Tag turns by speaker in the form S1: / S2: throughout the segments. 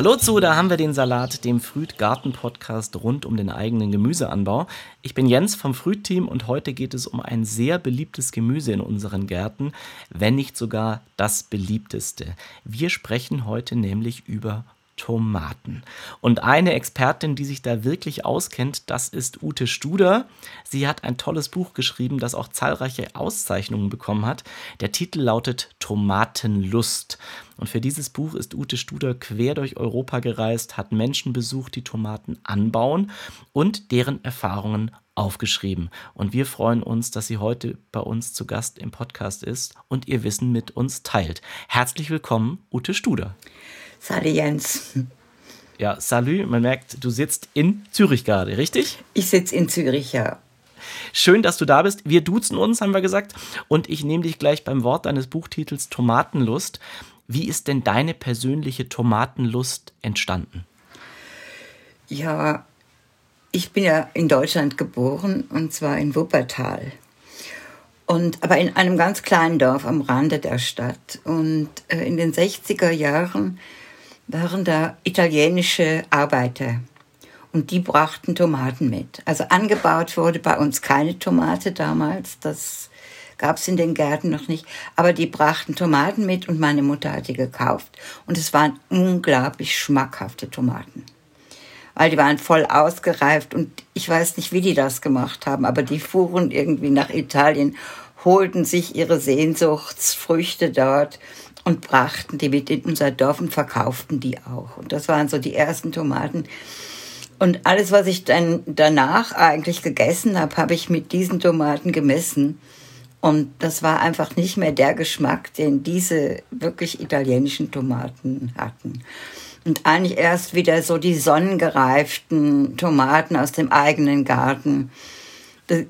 S1: Hallo zu, da haben wir den Salat, dem Früht-Garten-Podcast rund um den eigenen Gemüseanbau. Ich bin Jens vom Früht-Team und heute geht es um ein sehr beliebtes Gemüse in unseren Gärten, wenn nicht sogar das beliebteste. Wir sprechen heute nämlich über Tomaten. Und eine Expertin, die sich da wirklich auskennt, das ist Ute Studer. Sie hat ein tolles Buch geschrieben, das auch zahlreiche Auszeichnungen bekommen hat. Der Titel lautet Tomatenlust. Und für dieses Buch ist Ute Studer quer durch Europa gereist, hat Menschen besucht, die Tomaten anbauen und deren Erfahrungen aufgeschrieben. Und wir freuen uns, dass sie heute bei uns zu Gast im Podcast ist und ihr Wissen mit uns teilt. Herzlich willkommen, Ute Studer.
S2: Salut Jens.
S1: Ja, salut. Man merkt, du sitzt in Zürich gerade, richtig?
S2: Ich sitze in Zürich, ja.
S1: Schön, dass du da bist. Wir duzen uns, haben wir gesagt. Und ich nehme dich gleich beim Wort deines Buchtitels Tomatenlust. Wie ist denn deine persönliche Tomatenlust entstanden?
S2: Ja, ich bin ja in Deutschland geboren und zwar in Wuppertal. Und, aber in einem ganz kleinen Dorf am Rande der Stadt. Und äh, in den 60er Jahren waren da italienische Arbeiter und die brachten Tomaten mit. Also angebaut wurde bei uns keine Tomate damals, das gab es in den Gärten noch nicht, aber die brachten Tomaten mit und meine Mutter hat die gekauft und es waren unglaublich schmackhafte Tomaten. Weil die waren voll ausgereift und ich weiß nicht, wie die das gemacht haben, aber die fuhren irgendwie nach Italien, holten sich ihre Sehnsuchtsfrüchte dort und brachten die mit in unser Dorf und verkauften die auch. Und das waren so die ersten Tomaten. Und alles, was ich dann danach eigentlich gegessen habe, habe ich mit diesen Tomaten gemessen. Und das war einfach nicht mehr der Geschmack, den diese wirklich italienischen Tomaten hatten. Und eigentlich erst wieder so die sonnengereiften Tomaten aus dem eigenen Garten,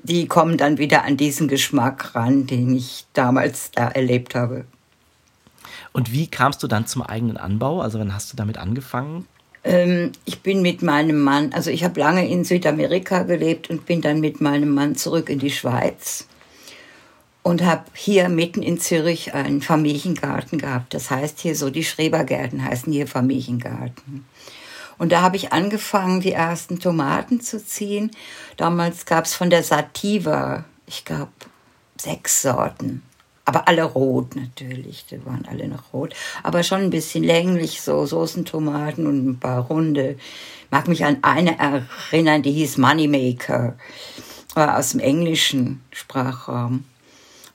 S2: die kommen dann wieder an diesen Geschmack ran, den ich damals da erlebt habe.
S1: Und wie kamst du dann zum eigenen Anbau? Also wann hast du damit angefangen?
S2: Ähm, ich bin mit meinem Mann, also ich habe lange in Südamerika gelebt und bin dann mit meinem Mann zurück in die Schweiz und habe hier mitten in Zürich einen Familiengarten gehabt. Das heißt hier so, die Schrebergärten heißen hier Familiengarten. Und da habe ich angefangen, die ersten Tomaten zu ziehen. Damals gab es von der Sativa, ich glaube, sechs Sorten aber alle rot natürlich, die waren alle noch rot, aber schon ein bisschen länglich, so Soßentomaten und ein paar runde. Ich mag mich an eine erinnern, die hieß Moneymaker, war aus dem englischen Sprachraum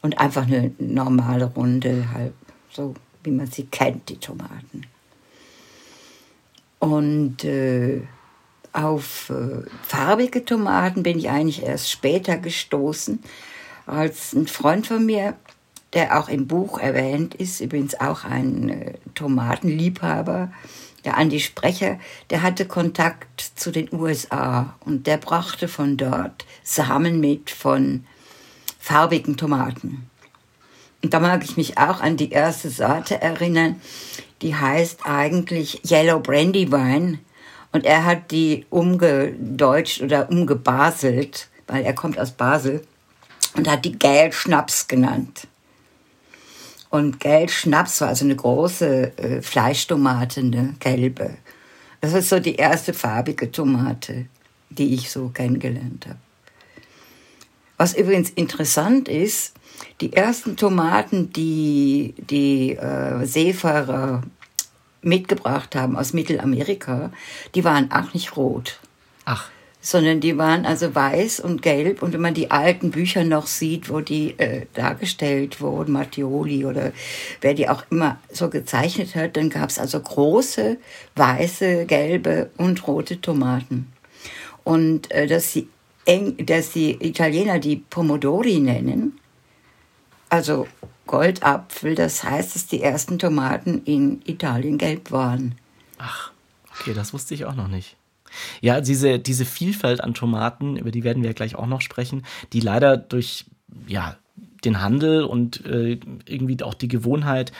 S2: und einfach eine normale Runde, halt so wie man sie kennt, die Tomaten. Und äh, auf äh, farbige Tomaten bin ich eigentlich erst später gestoßen, als ein Freund von mir der auch im Buch erwähnt ist, übrigens auch ein äh, Tomatenliebhaber, der Andi Sprecher, der hatte Kontakt zu den USA und der brachte von dort Samen mit von farbigen Tomaten. Und da mag ich mich auch an die erste Sorte erinnern, die heißt eigentlich Yellow Brandywine und er hat die umgedeutscht oder umgebaselt, weil er kommt aus Basel und hat die Gel Schnaps genannt. Und Geldschnaps war also eine große äh, Fleischtomate, eine gelbe. Das ist so die erste farbige Tomate, die ich so kennengelernt habe. Was übrigens interessant ist, die ersten Tomaten, die die äh, Seefahrer mitgebracht haben aus Mittelamerika, die waren auch nicht rot.
S1: Ach
S2: sondern die waren also weiß und gelb. Und wenn man die alten Bücher noch sieht, wo die äh, dargestellt wurden, Mattioli oder wer die auch immer so gezeichnet hat, dann gab es also große, weiße, gelbe und rote Tomaten. Und äh, dass, die eng, dass die Italiener die Pomodori nennen, also Goldapfel, das heißt, dass die ersten Tomaten in Italien gelb waren.
S1: Ach, okay, das wusste ich auch noch nicht. Ja, diese, diese Vielfalt an Tomaten, über die werden wir gleich auch noch sprechen, die leider durch ja, den Handel und äh, irgendwie auch die Gewohnheit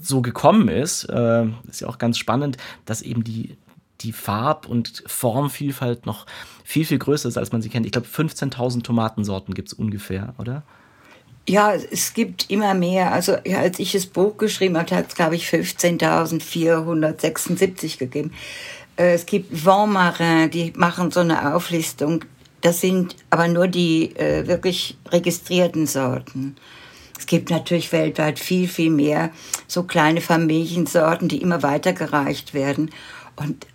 S1: so gekommen ist, äh, ist ja auch ganz spannend, dass eben die, die Farb- und Formvielfalt noch viel, viel größer ist, als man sie kennt. Ich glaube, 15.000 Tomatensorten gibt es ungefähr, oder?
S2: Ja, es gibt immer mehr. Also als ich das Buch geschrieben habe, hat es, glaube ich, 15.476 gegeben. Äh, es gibt Vent Marin, die machen so eine Auflistung. Das sind aber nur die äh, wirklich registrierten Sorten. Es gibt natürlich weltweit viel, viel mehr so kleine Familiensorten, die immer weitergereicht werden. Und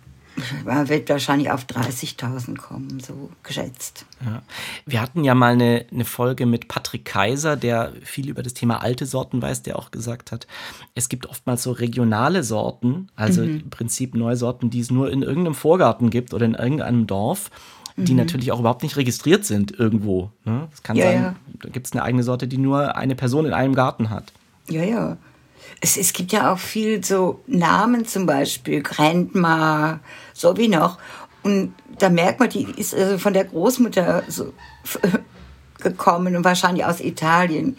S2: man wird wahrscheinlich auf 30.000 kommen, so geschätzt.
S1: Ja. Wir hatten ja mal eine, eine Folge mit Patrick Kaiser, der viel über das Thema alte Sorten weiß, der auch gesagt hat, es gibt oftmals so regionale Sorten, also mhm. im Prinzip Neusorten, die es nur in irgendeinem Vorgarten gibt oder in irgendeinem Dorf die mhm. natürlich auch überhaupt nicht registriert sind irgendwo. Ne? Das kann ja, sein, ja. da gibt es eine eigene Sorte, die nur eine Person in einem Garten hat.
S2: Ja, ja. Es, es gibt ja auch viel so Namen zum Beispiel, Grandma, so wie noch. Und da merkt man, die ist also von der Großmutter so gekommen und wahrscheinlich aus Italien.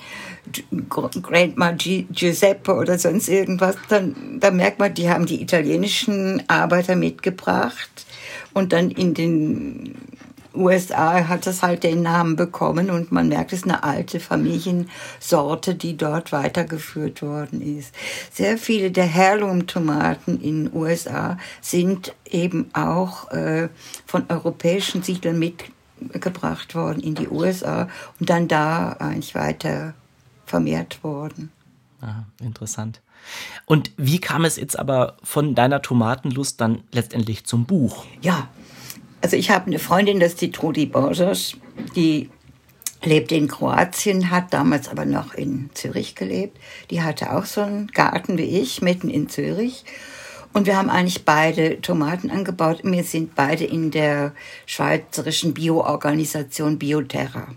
S2: Grandma Giuseppe oder sonst irgendwas. Dann, da merkt man, die haben die italienischen Arbeiter mitgebracht und dann in den USA hat es halt den Namen bekommen und man merkt, es ist eine alte Familiensorte, die dort weitergeführt worden ist. Sehr viele der Heirloom-Tomaten in den USA sind eben auch äh, von europäischen Siedlern mitgebracht worden in die USA und dann da eigentlich weiter vermehrt worden.
S1: Aha, interessant. Und wie kam es jetzt aber von deiner Tomatenlust dann letztendlich zum Buch?
S2: Ja, also ich habe eine Freundin, das ist die Trudi Borsos, die lebt in Kroatien, hat damals aber noch in Zürich gelebt. Die hatte auch so einen Garten wie ich, mitten in Zürich. Und wir haben eigentlich beide Tomaten angebaut. Wir sind beide in der schweizerischen Bio-Organisation Bioterra.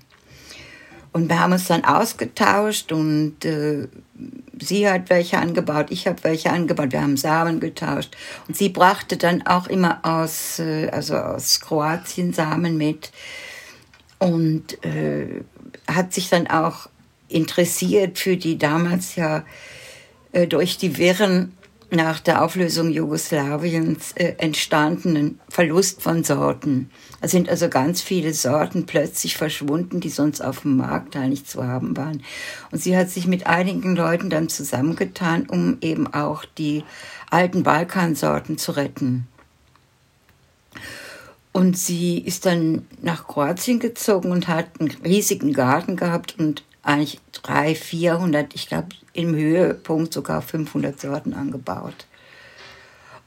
S2: Und wir haben uns dann ausgetauscht und äh, sie hat welche angebaut, ich habe welche angebaut, wir haben Samen getauscht. Und sie brachte dann auch immer aus, äh, also aus Kroatien Samen mit und äh, hat sich dann auch interessiert für die damals ja äh, durch die Wirren nach der Auflösung Jugoslawiens äh, entstandenen Verlust von Sorten. Es sind also ganz viele Sorten plötzlich verschwunden, die sonst auf dem Markt eigentlich zu haben waren. Und sie hat sich mit einigen Leuten dann zusammengetan, um eben auch die alten Balkansorten zu retten. Und sie ist dann nach Kroatien gezogen und hat einen riesigen Garten gehabt und eigentlich 300, 400, ich glaube im Höhepunkt sogar 500 Sorten angebaut.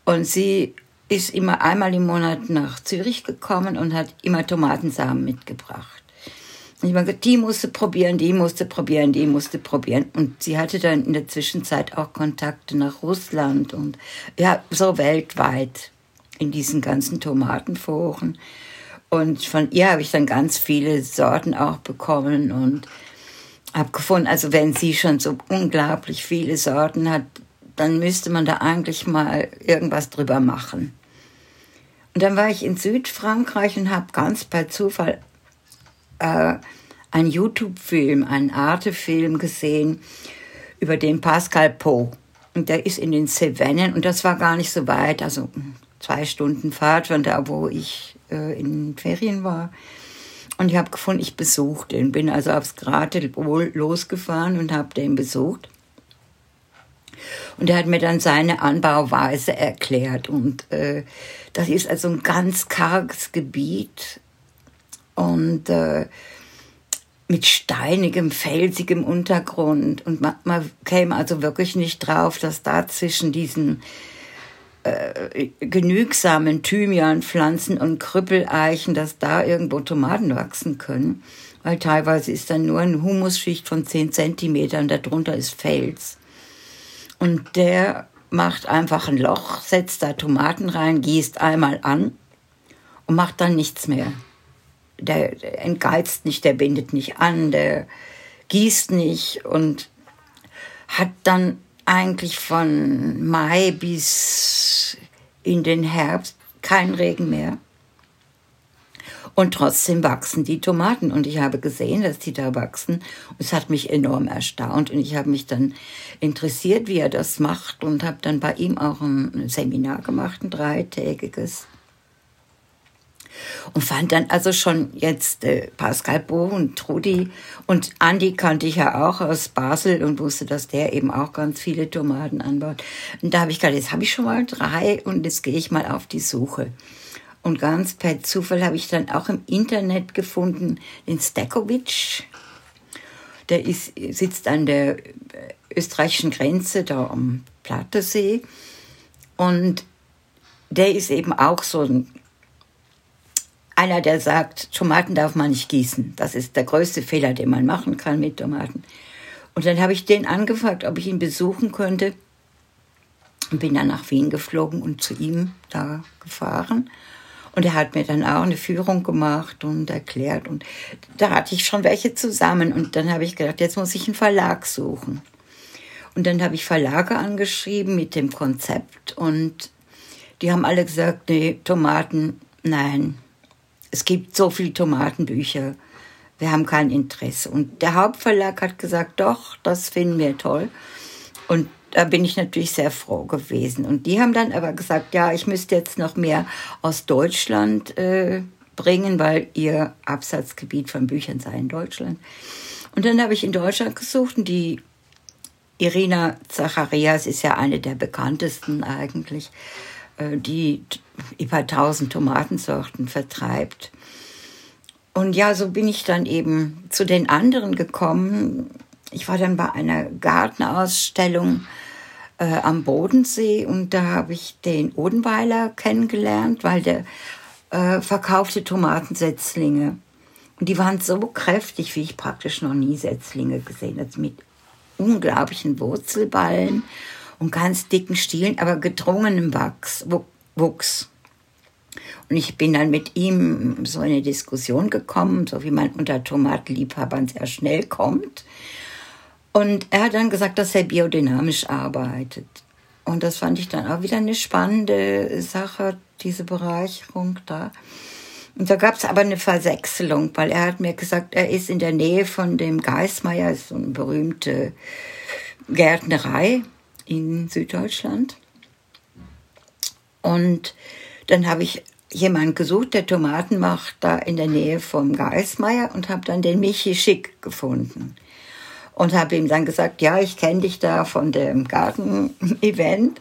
S2: Und sie ist immer einmal im Monat nach Zürich gekommen und hat immer Tomatensamen mitgebracht. Und ich habe die musste probieren, die musste probieren, die musste probieren. Und sie hatte dann in der Zwischenzeit auch Kontakte nach Russland und ja, so weltweit in diesen ganzen Tomatenforen. Und von ihr habe ich dann ganz viele Sorten auch bekommen und habe gefunden, also wenn sie schon so unglaublich viele Sorten hat, dann müsste man da eigentlich mal irgendwas drüber machen. Und dann war ich in Südfrankreich und habe ganz bei Zufall äh, einen YouTube-Film, einen Arte-Film gesehen über den Pascal Po. Und der ist in den Cevennen und das war gar nicht so weit, also zwei Stunden Fahrt von da, wo ich äh, in Ferien war. Und ich habe gefunden, ich besuche den. Bin also aufs Gratewohl losgefahren und habe den besucht. Und er hat mir dann seine Anbauweise erklärt. Und äh, das ist also ein ganz karges Gebiet und äh, mit steinigem, felsigem Untergrund. Und man, man käme also wirklich nicht drauf, dass da zwischen diesen äh, genügsamen Thymianpflanzen und Krüppeleichen, dass da irgendwo Tomaten wachsen können. Weil teilweise ist dann nur eine Humusschicht von 10 Zentimetern, darunter ist Fels. Und der macht einfach ein Loch, setzt da Tomaten rein, gießt einmal an und macht dann nichts mehr. Der, der entgeizt nicht, der bindet nicht an, der gießt nicht und hat dann eigentlich von Mai bis in den Herbst kein Regen mehr. Und trotzdem wachsen die Tomaten. Und ich habe gesehen, dass die da wachsen. Und es hat mich enorm erstaunt. Und ich habe mich dann interessiert, wie er das macht. Und habe dann bei ihm auch ein Seminar gemacht, ein dreitägiges. Und fand dann also schon jetzt äh, Pascal Bo und Trudi und Andi kannte ich ja auch aus Basel und wusste, dass der eben auch ganz viele Tomaten anbaut. Und da habe ich gedacht, jetzt habe ich schon mal drei und jetzt gehe ich mal auf die Suche. Und ganz per Zufall habe ich dann auch im Internet gefunden den Stekovic. Der ist, sitzt an der äh, österreichischen Grenze, da am Plattersee. Und der ist eben auch so ein einer, der sagt, Tomaten darf man nicht gießen. Das ist der größte Fehler, den man machen kann mit Tomaten. Und dann habe ich den angefragt, ob ich ihn besuchen könnte. Und bin dann nach Wien geflogen und zu ihm da gefahren. Und er hat mir dann auch eine Führung gemacht und erklärt. Und da hatte ich schon welche zusammen. Und dann habe ich gedacht, jetzt muss ich einen Verlag suchen. Und dann habe ich Verlage angeschrieben mit dem Konzept. Und die haben alle gesagt, nee, Tomaten, nein, es gibt so viele Tomatenbücher, wir haben kein Interesse. Und der Hauptverlag hat gesagt, doch, das finden wir toll. Und da bin ich natürlich sehr froh gewesen. Und die haben dann aber gesagt, ja, ich müsste jetzt noch mehr aus Deutschland äh, bringen, weil ihr Absatzgebiet von Büchern sei in Deutschland. Und dann habe ich in Deutschland gesucht und die Irina Zacharias ist ja eine der bekanntesten eigentlich. Äh, die über 1000 Tomatensorten vertreibt. Und ja, so bin ich dann eben zu den anderen gekommen. Ich war dann bei einer Gartenausstellung äh, am Bodensee und da habe ich den Odenweiler kennengelernt, weil der äh, verkaufte Tomatensetzlinge. Und die waren so kräftig, wie ich praktisch noch nie Setzlinge gesehen habe, mit unglaublichen Wurzelballen und ganz dicken Stielen, aber gedrungenem Wachs, Wuchs. Und ich bin dann mit ihm so in eine Diskussion gekommen, so wie man unter Tomatenliebhabern sehr schnell kommt. Und er hat dann gesagt, dass er biodynamisch arbeitet. Und das fand ich dann auch wieder eine spannende Sache, diese Bereicherung da. Und da gab es aber eine Versechselung, weil er hat mir gesagt, er ist in der Nähe von dem Geismeier, so eine berühmte Gärtnerei in Süddeutschland. Und dann habe ich jemanden gesucht, der Tomaten macht, da in der Nähe vom Geismeier und habe dann den Michi Schick gefunden. Und habe ihm dann gesagt, ja, ich kenne dich da von dem Garten-Event.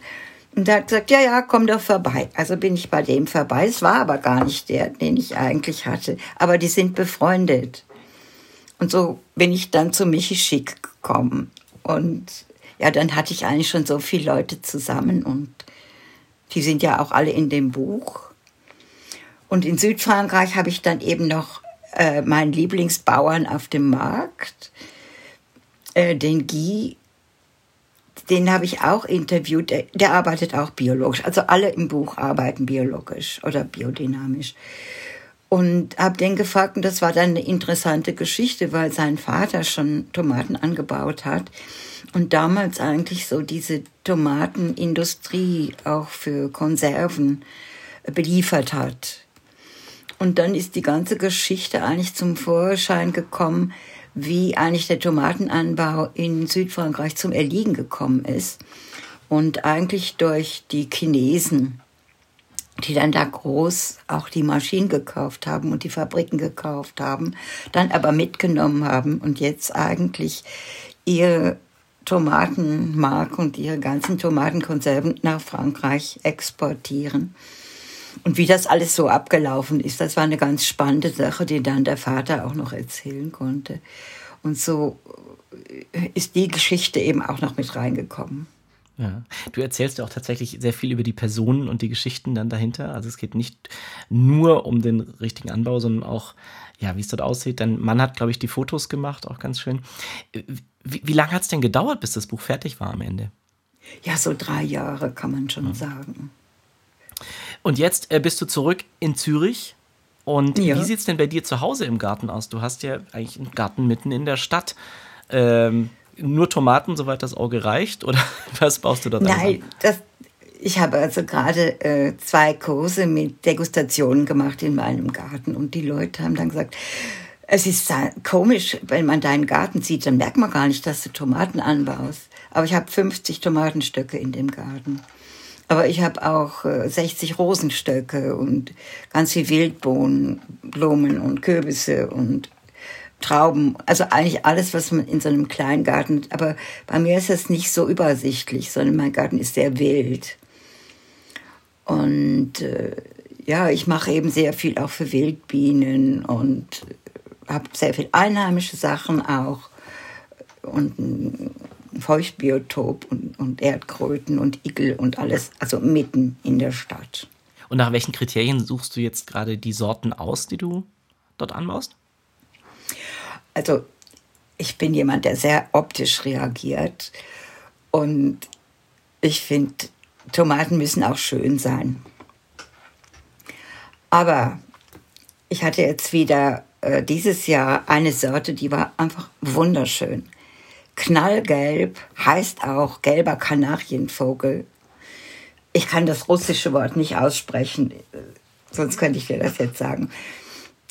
S2: Und er hat gesagt, ja, ja, komm doch vorbei. Also bin ich bei dem vorbei. Es war aber gar nicht der, den ich eigentlich hatte. Aber die sind befreundet. Und so bin ich dann zu Michi Schick gekommen. Und ja, dann hatte ich eigentlich schon so viele Leute zusammen und die sind ja auch alle in dem Buch. Und in Südfrankreich habe ich dann eben noch äh, meinen Lieblingsbauern auf dem Markt, äh, den Guy, den habe ich auch interviewt. Der, der, arbeitet auch biologisch. Also alle im Buch arbeiten biologisch oder biodynamisch. Und habe den gefragt, und das war dann eine interessante Geschichte, weil sein Vater schon Tomaten angebaut hat und damals eigentlich so diese Tomatenindustrie auch für Konserven beliefert hat. Und dann ist die ganze Geschichte eigentlich zum Vorschein gekommen, wie eigentlich der Tomatenanbau in Südfrankreich zum Erliegen gekommen ist. Und eigentlich durch die Chinesen, die dann da groß auch die Maschinen gekauft haben und die Fabriken gekauft haben, dann aber mitgenommen haben und jetzt eigentlich ihre Tomatenmark und ihre ganzen Tomatenkonserven nach Frankreich exportieren. Und wie das alles so abgelaufen ist, das war eine ganz spannende Sache, die dann der Vater auch noch erzählen konnte. Und so ist die Geschichte eben auch noch mit reingekommen.
S1: Ja. Du erzählst ja auch tatsächlich sehr viel über die Personen und die Geschichten dann dahinter. Also es geht nicht nur um den richtigen Anbau, sondern auch, ja, wie es dort aussieht. Dein Mann hat, glaube ich, die Fotos gemacht, auch ganz schön. Wie, wie lange hat es denn gedauert, bis das Buch fertig war am Ende?
S2: Ja, so drei Jahre kann man schon mhm. sagen.
S1: Und jetzt äh, bist du zurück in Zürich. Und ja. wie sieht es denn bei dir zu Hause im Garten aus? Du hast ja eigentlich einen Garten mitten in der Stadt. Ähm, nur Tomaten, soweit das Auge reicht? Oder was baust du da
S2: Nein, das, ich habe also gerade äh, zwei Kurse mit Degustationen gemacht in meinem Garten. Und die Leute haben dann gesagt, es ist komisch, wenn man deinen Garten sieht, dann merkt man gar nicht, dass du Tomaten anbaust. Aber ich habe 50 Tomatenstöcke in dem Garten. Aber ich habe auch 60 äh, Rosenstöcke und ganz viel Wildbohnen, Blumen und Kürbisse und Trauben. Also eigentlich alles, was man in so einem kleinen Garten. Aber bei mir ist das nicht so übersichtlich, sondern mein Garten ist sehr wild. Und äh, ja, ich mache eben sehr viel auch für Wildbienen und habe sehr viel einheimische Sachen auch und ein Feuchtbiotop und, und Erdkröten und Igel und alles, also mitten in der Stadt.
S1: Und nach welchen Kriterien suchst du jetzt gerade die Sorten aus, die du dort anbaust?
S2: Also ich bin jemand, der sehr optisch reagiert und ich finde, Tomaten müssen auch schön sein. Aber ich hatte jetzt wieder äh, dieses Jahr eine Sorte, die war einfach wunderschön. Knallgelb heißt auch gelber Kanarienvogel. Ich kann das russische Wort nicht aussprechen, äh, sonst könnte ich dir das jetzt sagen.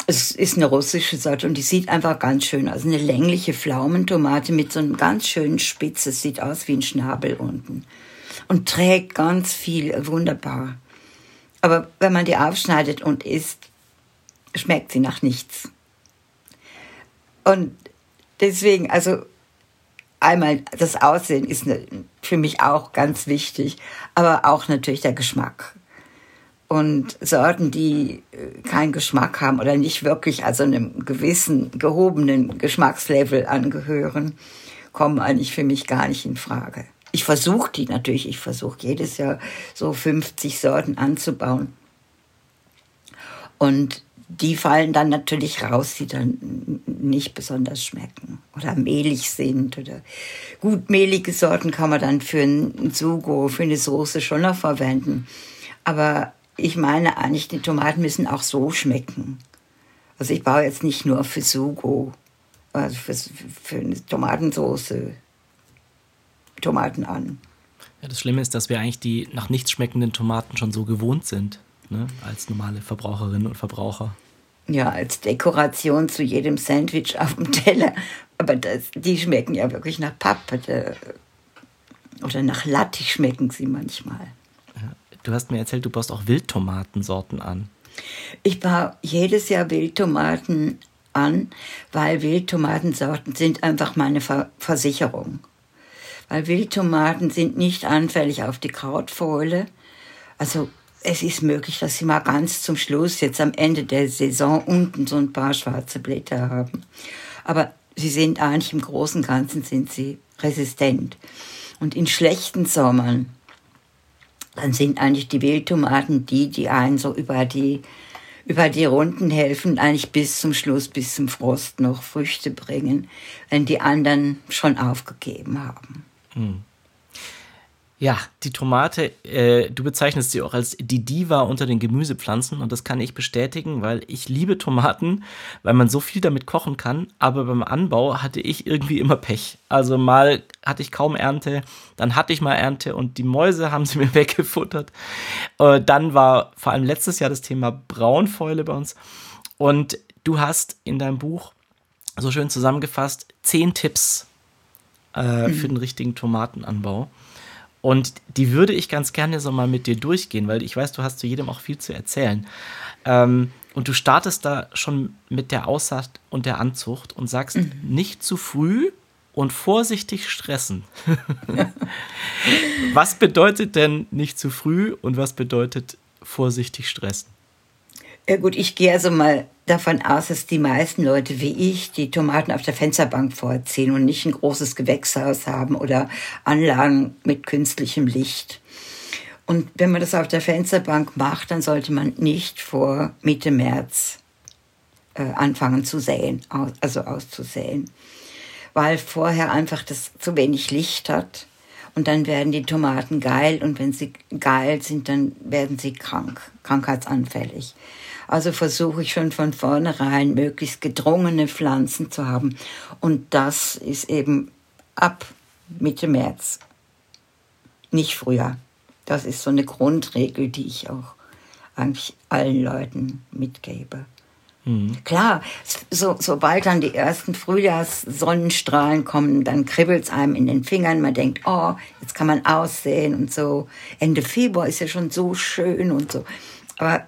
S2: Es ist eine russische Sorte und die sieht einfach ganz schön aus. Eine längliche Pflaumentomate mit so einem ganz schönen Spitz. Es sieht aus wie ein Schnabel unten. Und trägt ganz viel, wunderbar. Aber wenn man die aufschneidet und isst, schmeckt sie nach nichts. Und deswegen, also einmal das Aussehen ist ne, für mich auch ganz wichtig, aber auch natürlich der Geschmack. Und Sorten, die äh, keinen Geschmack haben oder nicht wirklich also einem gewissen gehobenen Geschmackslevel angehören, kommen eigentlich für mich gar nicht in Frage. Ich versuche die natürlich, ich versuche jedes Jahr so 50 Sorten anzubauen. Und die fallen dann natürlich raus, die dann nicht besonders schmecken oder mehlig sind. Oder gut mehlige Sorten kann man dann für ein Sugo, für eine Soße schon noch verwenden. Aber ich meine eigentlich, die Tomaten müssen auch so schmecken. Also ich baue jetzt nicht nur für Sugo, also für, für eine Tomatensoße Tomaten an.
S1: Ja, das Schlimme ist, dass wir eigentlich die nach nichts schmeckenden Tomaten schon so gewohnt sind, ne? als normale Verbraucherinnen und Verbraucher.
S2: Ja, als Dekoration zu jedem Sandwich auf dem Teller. Aber das, die schmecken ja wirklich nach Pappe. Oder nach Lattich schmecken sie manchmal.
S1: Du hast mir erzählt, du baust auch Wildtomatensorten an.
S2: Ich baue jedes Jahr Wildtomaten an, weil Wildtomatensorten sind einfach meine Versicherung weil Wildtomaten sind nicht anfällig auf die Krautfäule. Also es ist möglich, dass sie mal ganz zum Schluss, jetzt am Ende der Saison, unten so ein paar schwarze Blätter haben. Aber sie sind eigentlich im Großen und Ganzen sind sie resistent. Und in schlechten Sommern, dann sind eigentlich die Wildtomaten die, die einen so über die, über die Runden helfen, eigentlich bis zum Schluss, bis zum Frost noch Früchte bringen, wenn die anderen schon aufgegeben haben. Hm.
S1: Ja, die Tomate, äh, du bezeichnest sie auch als die Diva unter den Gemüsepflanzen und das kann ich bestätigen, weil ich liebe Tomaten, weil man so viel damit kochen kann, aber beim Anbau hatte ich irgendwie immer Pech. Also mal hatte ich kaum Ernte, dann hatte ich mal Ernte und die Mäuse haben sie mir weggefuttert. Äh, dann war vor allem letztes Jahr das Thema Braunfäule bei uns und du hast in deinem Buch so schön zusammengefasst zehn Tipps äh, mhm. für den richtigen Tomatenanbau. Und die würde ich ganz gerne so mal mit dir durchgehen, weil ich weiß, du hast zu jedem auch viel zu erzählen. Ähm, und du startest da schon mit der Aussaat und der Anzucht und sagst, mhm. nicht zu früh und vorsichtig stressen. was bedeutet denn nicht zu früh und was bedeutet vorsichtig stressen?
S2: Ja gut, ich gehe also mal davon aus, dass die meisten Leute wie ich die Tomaten auf der Fensterbank vorziehen und nicht ein großes Gewächshaus haben oder Anlagen mit künstlichem Licht. Und wenn man das auf der Fensterbank macht, dann sollte man nicht vor Mitte März äh, anfangen zu säen, also auszusäen, weil vorher einfach das zu wenig Licht hat und dann werden die Tomaten geil und wenn sie geil sind, dann werden sie krank, krankheitsanfällig. Also versuche ich schon von vornherein möglichst gedrungene Pflanzen zu haben. Und das ist eben ab Mitte März, nicht früher. Das ist so eine Grundregel, die ich auch eigentlich allen Leuten mitgebe. Mhm. Klar, so, sobald dann die ersten Frühjahrssonnenstrahlen kommen, dann kribbelt es einem in den Fingern. Man denkt, oh, jetzt kann man aussehen und so. Ende Februar ist ja schon so schön und so. Aber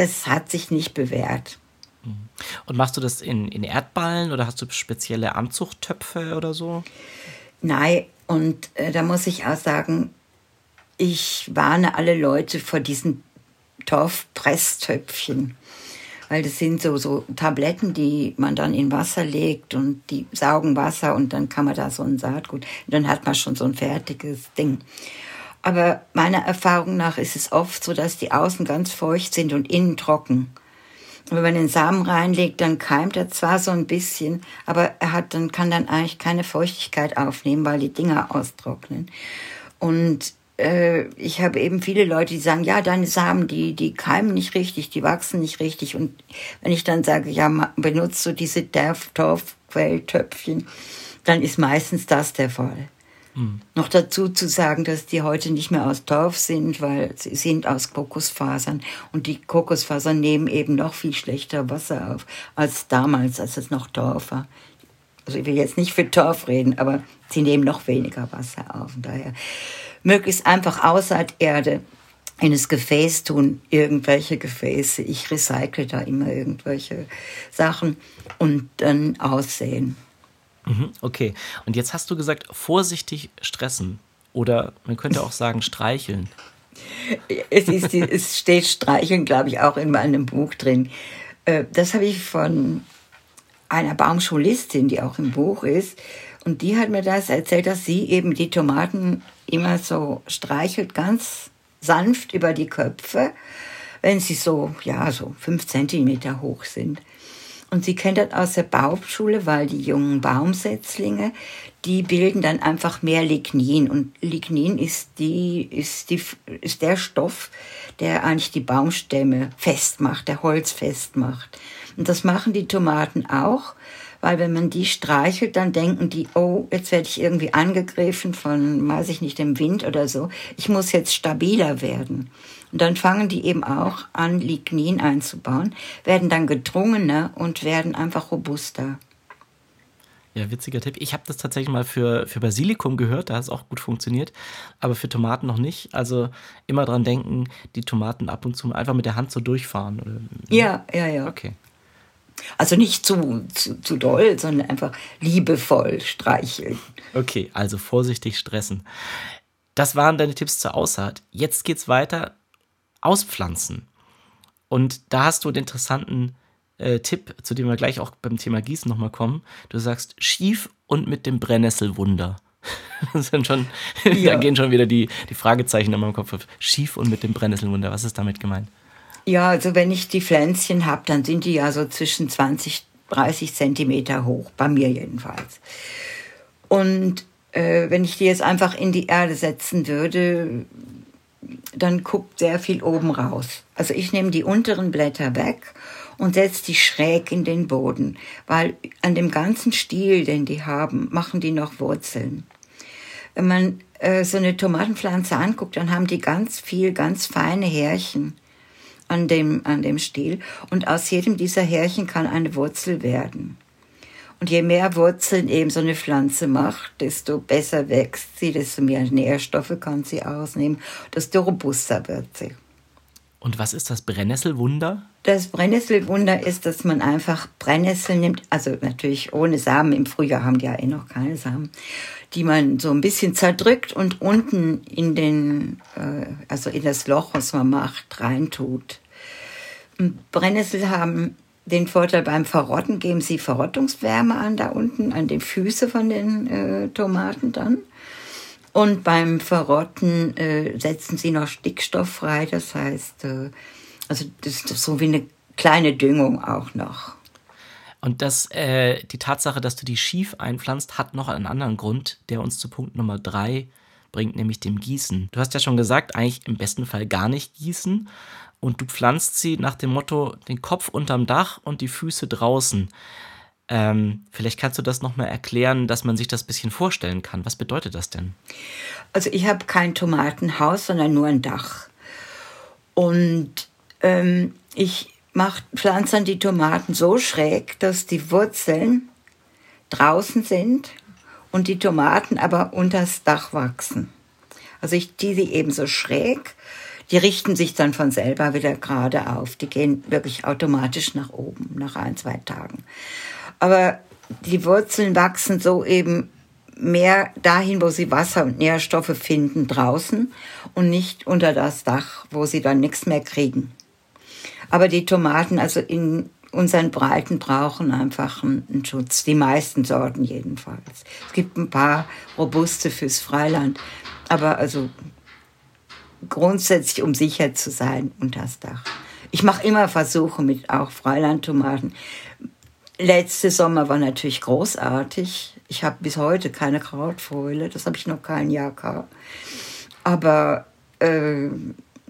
S2: es hat sich nicht bewährt.
S1: Mhm. Und machst du das in, in Erdballen oder hast du spezielle Anzuchttöpfe oder so?
S2: Nein, und äh, da muss ich auch sagen, ich warne alle Leute vor diesen Torfpresstöpfchen weil das sind so, so Tabletten, die man dann in Wasser legt und die saugen Wasser und dann kann man da so ein Saatgut, und dann hat man schon so ein fertiges Ding. Aber meiner Erfahrung nach ist es oft so, dass die außen ganz feucht sind und innen trocken. Wenn man den Samen reinlegt, dann keimt er zwar so ein bisschen, aber er hat dann kann dann eigentlich keine Feuchtigkeit aufnehmen, weil die Dinger austrocknen. Und äh, ich habe eben viele Leute, die sagen, ja, deine Samen, die, die keimen nicht richtig, die wachsen nicht richtig. Und wenn ich dann sage, ja, benutzt du diese Torfquelltöpfchen, dann ist meistens das der Fall. Mhm. Noch dazu zu sagen, dass die heute nicht mehr aus Torf sind, weil sie sind aus Kokosfasern. Und die Kokosfasern nehmen eben noch viel schlechter Wasser auf als damals, als es noch Torf war. Also ich will jetzt nicht für Torf reden, aber sie nehmen noch weniger Wasser auf. Und daher möglichst einfach außer Erde in das Gefäß tun, irgendwelche Gefäße. Ich recycle da immer irgendwelche Sachen und dann aussehen.
S1: Mhm, okay, und jetzt hast du gesagt, vorsichtig stressen oder man könnte auch sagen streicheln.
S2: Es, ist es steht streicheln, glaube ich, auch in meinem Buch drin. Äh, das habe ich von einer Baumschulistin, die auch im Buch ist. Und die hat mir das erzählt, dass sie eben die Tomaten immer so streichelt, ganz sanft über die Köpfe, wenn sie so, ja, so fünf Zentimeter hoch sind. Und sie kennt das aus der Baumschule, weil die jungen Baumsetzlinge, die bilden dann einfach mehr Lignin. Und Lignin ist, die, ist, die, ist der Stoff, der eigentlich die Baumstämme festmacht, der Holz festmacht. Und das machen die Tomaten auch weil wenn man die streichelt, dann denken die, oh, jetzt werde ich irgendwie angegriffen von, weiß ich nicht, dem Wind oder so. Ich muss jetzt stabiler werden. Und dann fangen die eben auch an, Lignin einzubauen, werden dann gedrungener und werden einfach robuster.
S1: Ja, witziger Tipp. Ich habe das tatsächlich mal für, für Basilikum gehört, da hat es auch gut funktioniert, aber für Tomaten noch nicht. Also immer dran denken, die Tomaten ab und zu einfach mit der Hand so durchfahren. Oder,
S2: ja, ja, ja.
S1: Okay.
S2: Also nicht zu, zu, zu doll, sondern einfach liebevoll streicheln.
S1: Okay, also vorsichtig stressen. Das waren deine Tipps zur Aussaat. Jetzt geht's weiter. Auspflanzen. Und da hast du einen interessanten äh, Tipp, zu dem wir gleich auch beim Thema Gießen nochmal kommen. Du sagst schief und mit dem Brennnesselwunder. Das sind schon, ja. da gehen schon wieder die, die Fragezeichen in meinem Kopf. Schief und mit dem Brennnesselwunder. Was ist damit gemeint?
S2: Ja, also wenn ich die Pflänzchen habe, dann sind die ja so zwischen 20, 30 Zentimeter hoch, bei mir jedenfalls. Und äh, wenn ich die jetzt einfach in die Erde setzen würde, dann guckt sehr viel oben raus. Also ich nehme die unteren Blätter weg und setze die schräg in den Boden, weil an dem ganzen Stiel, den die haben, machen die noch Wurzeln. Wenn man äh, so eine Tomatenpflanze anguckt, dann haben die ganz viel, ganz feine Härchen an dem, an dem Stiel. Und aus jedem dieser Härchen kann eine Wurzel werden. Und je mehr Wurzeln eben so eine Pflanze macht, desto besser wächst sie, desto mehr Nährstoffe kann sie ausnehmen, desto robuster wird sie.
S1: Und was ist das Brennnesselwunder?
S2: Das Brennnesselwunder ist, dass man einfach Brennnessel nimmt, also natürlich ohne Samen, im Frühjahr haben die ja eh noch keine Samen, die man so ein bisschen zerdrückt und unten in den, äh, also in das Loch, was man macht, reintut. Brennnessel haben den Vorteil beim Verrotten, geben sie Verrottungswärme an da unten, an den Füßen von den äh, Tomaten dann. Und beim Verrotten äh, setzen sie noch Stickstoff frei. Das heißt, äh, also das ist so wie eine kleine Düngung auch noch.
S1: Und das, äh, die Tatsache, dass du die schief einpflanzt, hat noch einen anderen Grund, der uns zu Punkt Nummer drei bringt, nämlich dem Gießen. Du hast ja schon gesagt, eigentlich im besten Fall gar nicht gießen. Und du pflanzt sie nach dem Motto, den Kopf unterm Dach und die Füße draußen. Ähm, vielleicht kannst du das nochmal erklären, dass man sich das ein bisschen vorstellen kann. Was bedeutet das denn?
S2: Also ich habe kein Tomatenhaus, sondern nur ein Dach. Und ähm, ich macht, pflanzt dann die Tomaten so schräg, dass die Wurzeln draußen sind und die Tomaten aber unters Dach wachsen. Also ich die sie eben so schräg, die richten sich dann von selber wieder gerade auf. Die gehen wirklich automatisch nach oben nach ein, zwei Tagen. Aber die Wurzeln wachsen so eben mehr dahin, wo sie Wasser und Nährstoffe finden, draußen und nicht unter das Dach, wo sie dann nichts mehr kriegen. Aber die Tomaten, also in unseren Breiten, brauchen einfach einen Schutz. Die meisten Sorten jedenfalls. Es gibt ein paar robuste fürs Freiland, aber also grundsätzlich, um sicher zu sein, unter das Dach. Ich mache immer Versuche mit auch Freilandtomaten. Letzte Sommer war natürlich großartig. Ich habe bis heute keine Krautfäule, das habe ich noch kein Jahr gehabt. Aber äh,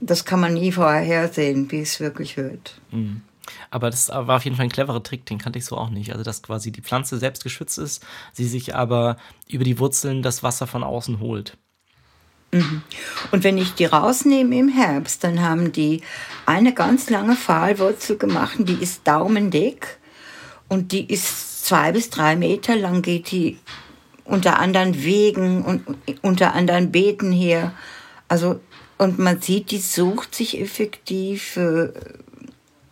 S2: das kann man nie vorhersehen, wie es wirklich wird.
S1: Mhm. Aber das war auf jeden Fall ein cleverer Trick, den kannte ich so auch nicht. Also, dass quasi die Pflanze selbst geschützt ist, sie sich aber über die Wurzeln das Wasser von außen holt.
S2: Mhm. Und wenn ich die rausnehme im Herbst, dann haben die eine ganz lange Pfahlwurzel gemacht, die ist daumendick und die ist zwei bis drei Meter lang, geht die unter anderen Wegen und unter anderen Beeten her. Also, und man sieht, die sucht sich effektiv äh,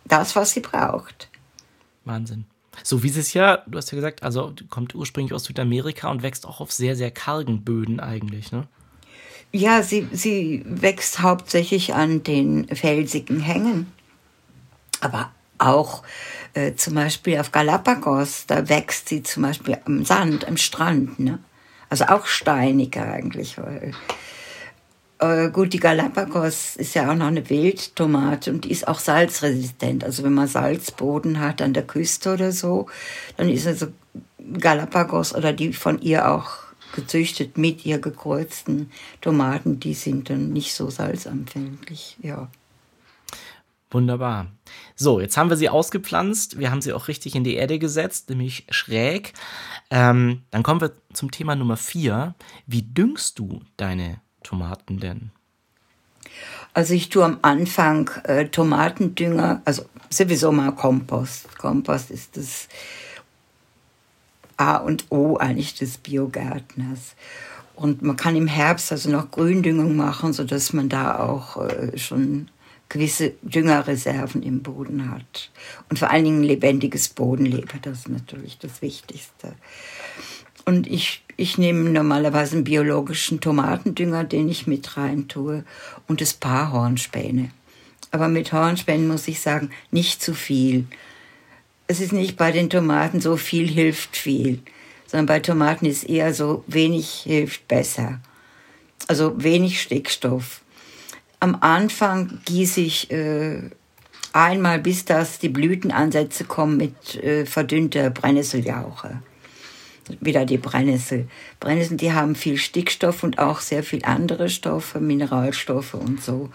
S2: das, was sie braucht.
S1: Wahnsinn. So wie sie es ja, du hast ja gesagt, also kommt ursprünglich aus Südamerika und wächst auch auf sehr, sehr kargen Böden eigentlich, ne?
S2: Ja, sie, sie wächst hauptsächlich an den felsigen Hängen. Aber auch äh, zum Beispiel auf Galapagos, da wächst sie zum Beispiel am Sand, am Strand. Ne? Also auch steiniger eigentlich. Weil, äh, gut, die Galapagos ist ja auch noch eine Wildtomate und die ist auch salzresistent. Also wenn man Salzboden hat an der Küste oder so, dann ist also Galapagos oder die von ihr auch gezüchtet mit ihr gekreuzten Tomaten, die sind dann nicht so salzanfällig, ja.
S1: Wunderbar. So, jetzt haben wir sie ausgepflanzt. Wir haben sie auch richtig in die Erde gesetzt, nämlich schräg. Ähm, dann kommen wir zum Thema Nummer vier. Wie düngst du deine Tomaten denn?
S2: Also ich tue am Anfang äh, Tomatendünger, also sowieso mal Kompost. Kompost ist das A und O eigentlich des Biogärtners. Und man kann im Herbst also noch Gründüngung machen, sodass man da auch äh, schon gewisse Düngerreserven im Boden hat. Und vor allen Dingen lebendiges Bodenleben, das ist natürlich das Wichtigste. Und ich, ich nehme normalerweise einen biologischen Tomatendünger, den ich mit rein tue, und das Paar Hornspäne. Aber mit Hornspänen muss ich sagen, nicht zu viel es ist nicht bei den Tomaten so viel hilft viel, sondern bei Tomaten ist eher so wenig hilft besser. Also wenig Stickstoff. Am Anfang gieße ich äh, einmal, bis das die Blütenansätze kommen, mit äh, verdünnter Brennnesseljauche. Wieder die Brennnessel. Brennnesseln, die haben viel Stickstoff und auch sehr viel andere Stoffe, Mineralstoffe und so.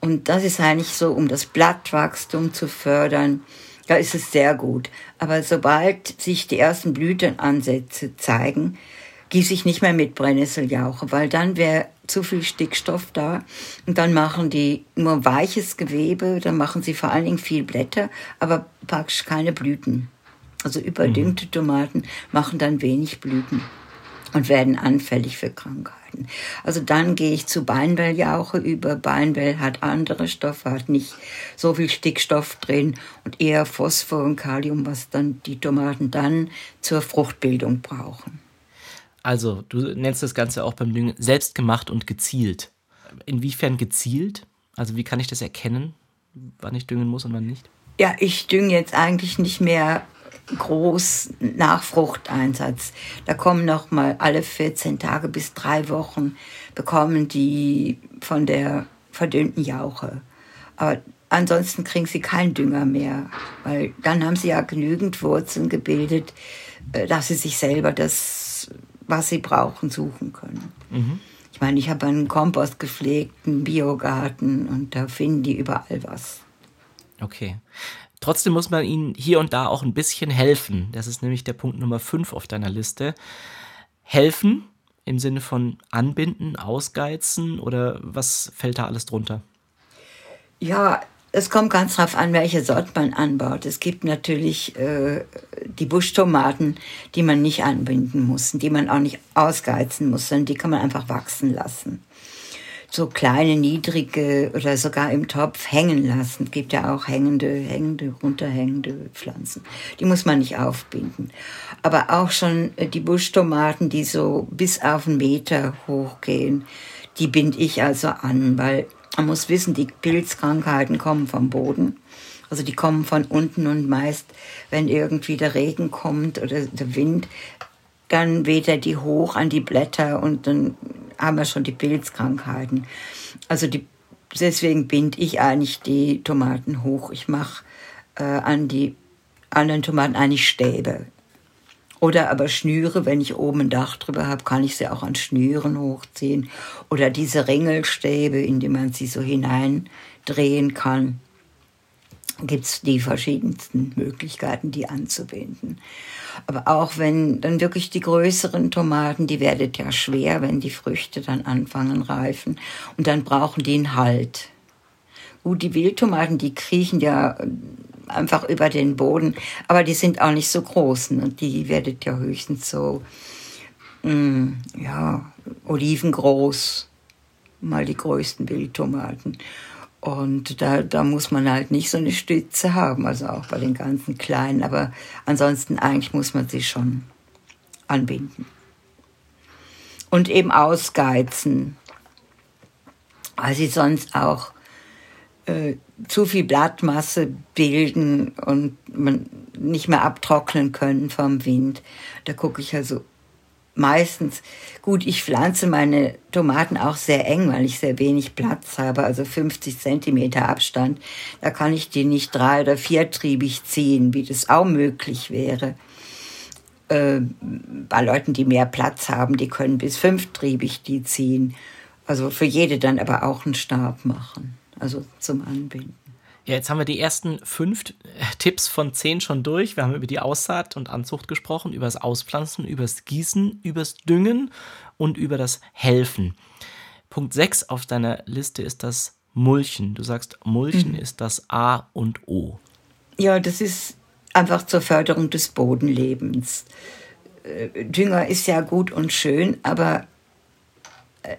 S2: Und das ist eigentlich so, um das Blattwachstum zu fördern da ist es sehr gut. Aber sobald sich die ersten Blütenansätze zeigen, gieße ich nicht mehr mit Brennnesseljauche, weil dann wäre zu viel Stickstoff da und dann machen die nur weiches Gewebe, dann machen sie vor allen Dingen viel Blätter, aber praktisch keine Blüten. Also überdüngte mhm. Tomaten machen dann wenig Blüten und werden anfällig für Krankheiten. Also dann gehe ich zu Beinwelljauche über. Beinwell hat andere Stoffe, hat nicht so viel Stickstoff drin und eher Phosphor und Kalium, was dann die Tomaten dann zur Fruchtbildung brauchen.
S1: Also, du nennst das Ganze auch beim Düngen selbstgemacht und gezielt. Inwiefern gezielt? Also, wie kann ich das erkennen, wann ich düngen muss und wann nicht?
S2: Ja, ich dünge jetzt eigentlich nicht mehr groß Nachfruchteinsatz. Da kommen noch mal alle 14 Tage bis drei Wochen bekommen die von der verdünnten Jauche. Aber ansonsten kriegen sie keinen Dünger mehr, weil dann haben sie ja genügend Wurzeln gebildet, äh, dass sie sich selber das, was sie brauchen, suchen können. Mhm. Ich meine, ich habe einen Kompost gepflegt, einen Biogarten und da finden die überall was.
S1: Okay. Trotzdem muss man ihnen hier und da auch ein bisschen helfen. Das ist nämlich der Punkt Nummer 5 auf deiner Liste. Helfen im Sinne von anbinden, ausgeizen oder was fällt da alles drunter?
S2: Ja, es kommt ganz drauf an, welche Sorte man anbaut. Es gibt natürlich äh, die Buschtomaten, die man nicht anbinden muss, die man auch nicht ausgeizen muss, sondern die kann man einfach wachsen lassen. So kleine, niedrige oder sogar im Topf hängen lassen. Es gibt ja auch hängende, hängende, runterhängende Pflanzen. Die muss man nicht aufbinden. Aber auch schon äh, die Buschtomaten, die so bis auf einen Meter hochgehen, die binde ich also an, weil man muss wissen, die Pilzkrankheiten kommen vom Boden. Also die kommen von unten und meist, wenn irgendwie der Regen kommt oder der Wind, dann weht er die hoch an die Blätter und dann haben wir schon die Pilzkrankheiten. Also die, deswegen binde ich eigentlich die Tomaten hoch. Ich mache äh, an die anderen Tomaten eigentlich Stäbe. Oder aber Schnüre, wenn ich oben ein Dach drüber habe, kann ich sie auch an Schnüren hochziehen. Oder diese Ringelstäbe, in die man sie so hineindrehen kann. Gibt es die verschiedensten Möglichkeiten, die anzubinden. Aber auch wenn dann wirklich die größeren Tomaten, die werdet ja schwer, wenn die Früchte dann anfangen reifen. Und dann brauchen die einen Halt. Gut, die Wildtomaten, die kriechen ja einfach über den Boden. Aber die sind auch nicht so groß. Ne? Die werdet ja höchstens so, mh, mm, ja, olivengroß, mal die größten Wildtomaten. Und da, da muss man halt nicht so eine Stütze haben, also auch bei den ganzen kleinen. Aber ansonsten eigentlich muss man sie schon anbinden. Und eben ausgeizen, weil sie sonst auch äh, zu viel Blattmasse bilden und man nicht mehr abtrocknen können vom Wind. Da gucke ich also meistens, gut, ich pflanze meine Tomaten auch sehr eng, weil ich sehr wenig Platz habe, also 50 Zentimeter Abstand. Da kann ich die nicht drei- oder viertriebig ziehen, wie das auch möglich wäre. Äh, bei Leuten, die mehr Platz haben, die können bis fünftriebig die ziehen. Also für jede dann aber auch einen Stab machen also zum Anbinden.
S1: Ja, jetzt haben wir die ersten fünf Tipps von zehn schon durch. Wir haben über die Aussaat und Anzucht gesprochen, über das Auspflanzen, über das Gießen, über das Düngen und über das Helfen. Punkt 6 auf deiner Liste ist das Mulchen. Du sagst, Mulchen mhm. ist das A und O.
S2: Ja, das ist einfach zur Förderung des Bodenlebens. Äh, Dünger ist ja gut und schön, aber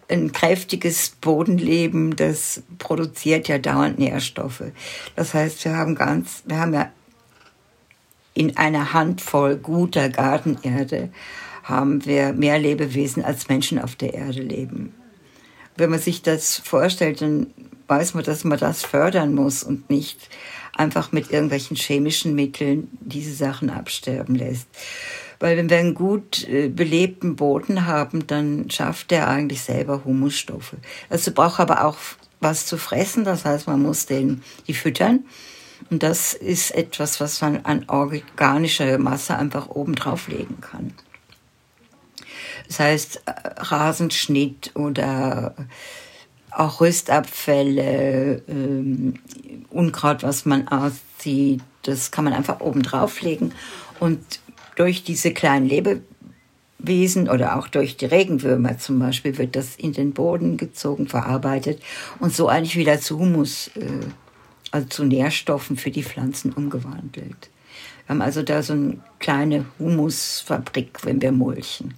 S2: ein kräftiges Bodenleben, das produziert ja dauernd Nährstoffe. Das heißt, wir haben ganz, wir haben ja in einer Handvoll guter Gartenerde haben wir mehr Lebewesen als Menschen auf der Erde leben. Wenn man sich das vorstellt, dann weiß man, dass man das fördern muss und nicht einfach mit irgendwelchen chemischen Mitteln diese Sachen absterben lässt. Weil wenn wir einen gut äh, belebten Boden haben, dann schafft der eigentlich selber Humusstoffe. Also braucht aber auch was zu fressen, das heißt, man muss den, die füttern. Und das ist etwas, was man an organischer Masse einfach oben drauf legen kann. Das heißt, äh, Rasenschnitt oder auch Rüstabfälle, ähm, Unkraut, was man auszieht, das kann man einfach oben drauflegen. Und durch diese kleinen Lebewesen oder auch durch die Regenwürmer zum Beispiel wird das in den Boden gezogen, verarbeitet und so eigentlich wieder zu Humus, äh, also zu Nährstoffen für die Pflanzen umgewandelt. Wir haben also da so eine kleine Humusfabrik, wenn wir mulchen.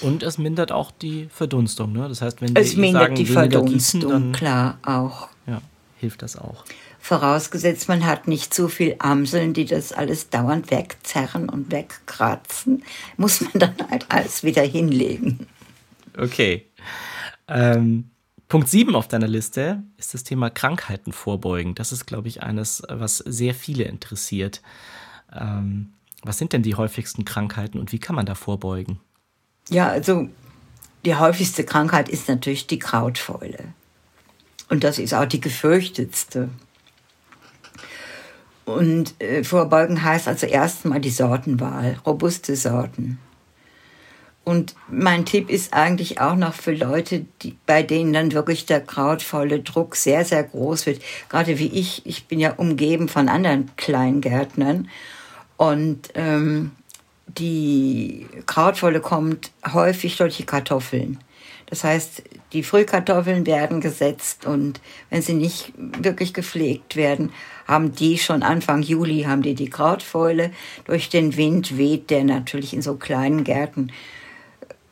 S1: Und es mindert auch die Verdunstung, ne? Das heißt, wenn
S2: es mindert sagen, die Verdunstung, gießen, dann,
S1: klar auch. Ja, hilft das auch.
S2: Vorausgesetzt, man hat nicht zu viel Amseln, die das alles dauernd wegzerren und wegkratzen, muss man dann halt alles wieder hinlegen.
S1: Okay. Ähm, Punkt 7 auf deiner Liste ist das Thema Krankheiten vorbeugen. Das ist, glaube ich, eines, was sehr viele interessiert. Ähm, was sind denn die häufigsten Krankheiten und wie kann man da vorbeugen?
S2: Ja, also die häufigste Krankheit ist natürlich die Krautfäule. Und das ist auch die gefürchtetste. Und äh, vorbeugen heißt also erstmal die Sortenwahl, robuste Sorten. Und mein Tipp ist eigentlich auch noch für Leute, die, bei denen dann wirklich der krautvolle Druck sehr, sehr groß wird. Gerade wie ich, ich bin ja umgeben von anderen Kleingärtnern. Und ähm, die Krautvolle kommt häufig durch die Kartoffeln. Das heißt, die Frühkartoffeln werden gesetzt und wenn sie nicht wirklich gepflegt werden, haben die schon Anfang Juli haben die die Krautfäule. Durch den Wind weht der natürlich in so kleinen Gärten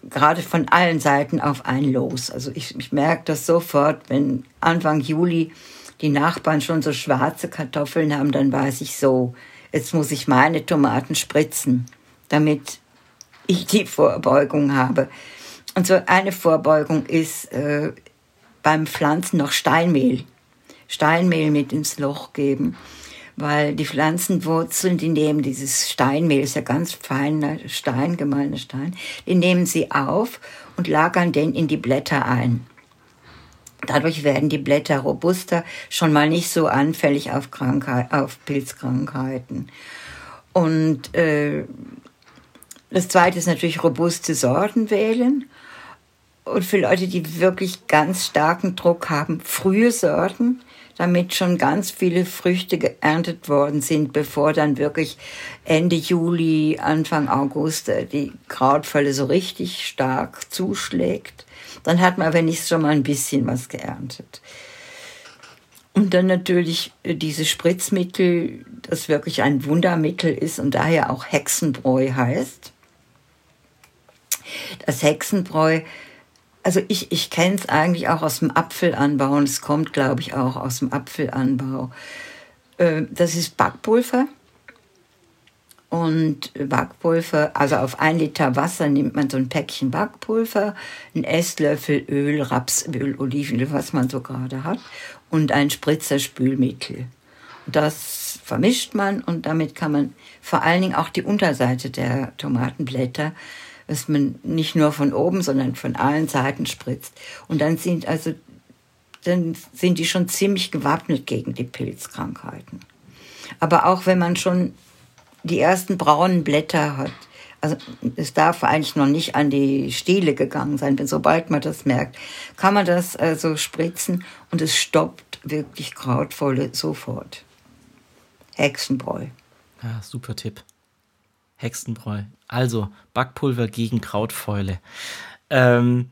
S2: gerade von allen Seiten auf einen los. Also ich, ich merke das sofort, wenn Anfang Juli die Nachbarn schon so schwarze Kartoffeln haben, dann weiß ich so, jetzt muss ich meine Tomaten spritzen, damit ich die Vorbeugung habe. Und so eine Vorbeugung ist äh, beim Pflanzen noch Steinmehl. Steinmehl mit ins Loch geben, weil die Pflanzenwurzeln, die nehmen dieses Steinmehl, ist ja ganz feiner Stein, gemeiner Stein, die nehmen sie auf und lagern den in die Blätter ein. Dadurch werden die Blätter robuster, schon mal nicht so anfällig auf, Krankheit, auf Pilzkrankheiten. Und äh, das Zweite ist natürlich robuste Sorten wählen. Und für Leute, die wirklich ganz starken Druck haben, frühe Sorten, damit schon ganz viele Früchte geerntet worden sind, bevor dann wirklich Ende Juli, Anfang August äh, die Krautfalle so richtig stark zuschlägt. Dann hat man wenigstens schon mal ein bisschen was geerntet. Und dann natürlich äh, diese Spritzmittel, das wirklich ein Wundermittel ist und daher auch Hexenbräu heißt. Das Hexenbräu, also ich, ich kenne es eigentlich auch aus dem Apfelanbau und es kommt, glaube ich, auch aus dem Apfelanbau. Äh, das ist Backpulver. Und Backpulver, also auf ein Liter Wasser nimmt man so ein Päckchen Backpulver, ein Esslöffel Öl, Rapsöl, Olivenöl, was man so gerade hat, und ein Spritzer Spülmittel. Das vermischt man und damit kann man vor allen Dingen auch die Unterseite der Tomatenblätter dass man nicht nur von oben, sondern von allen Seiten spritzt. Und dann sind also dann sind die schon ziemlich gewappnet gegen die Pilzkrankheiten. Aber auch wenn man schon die ersten braunen Blätter hat, also es darf eigentlich noch nicht an die Stiele gegangen sein, denn sobald man das merkt, kann man das also spritzen und es stoppt wirklich Krautvolle sofort. Hexenbräu.
S1: Ja, super Tipp. Hexenbräu. Also Backpulver gegen Krautfäule. Ähm,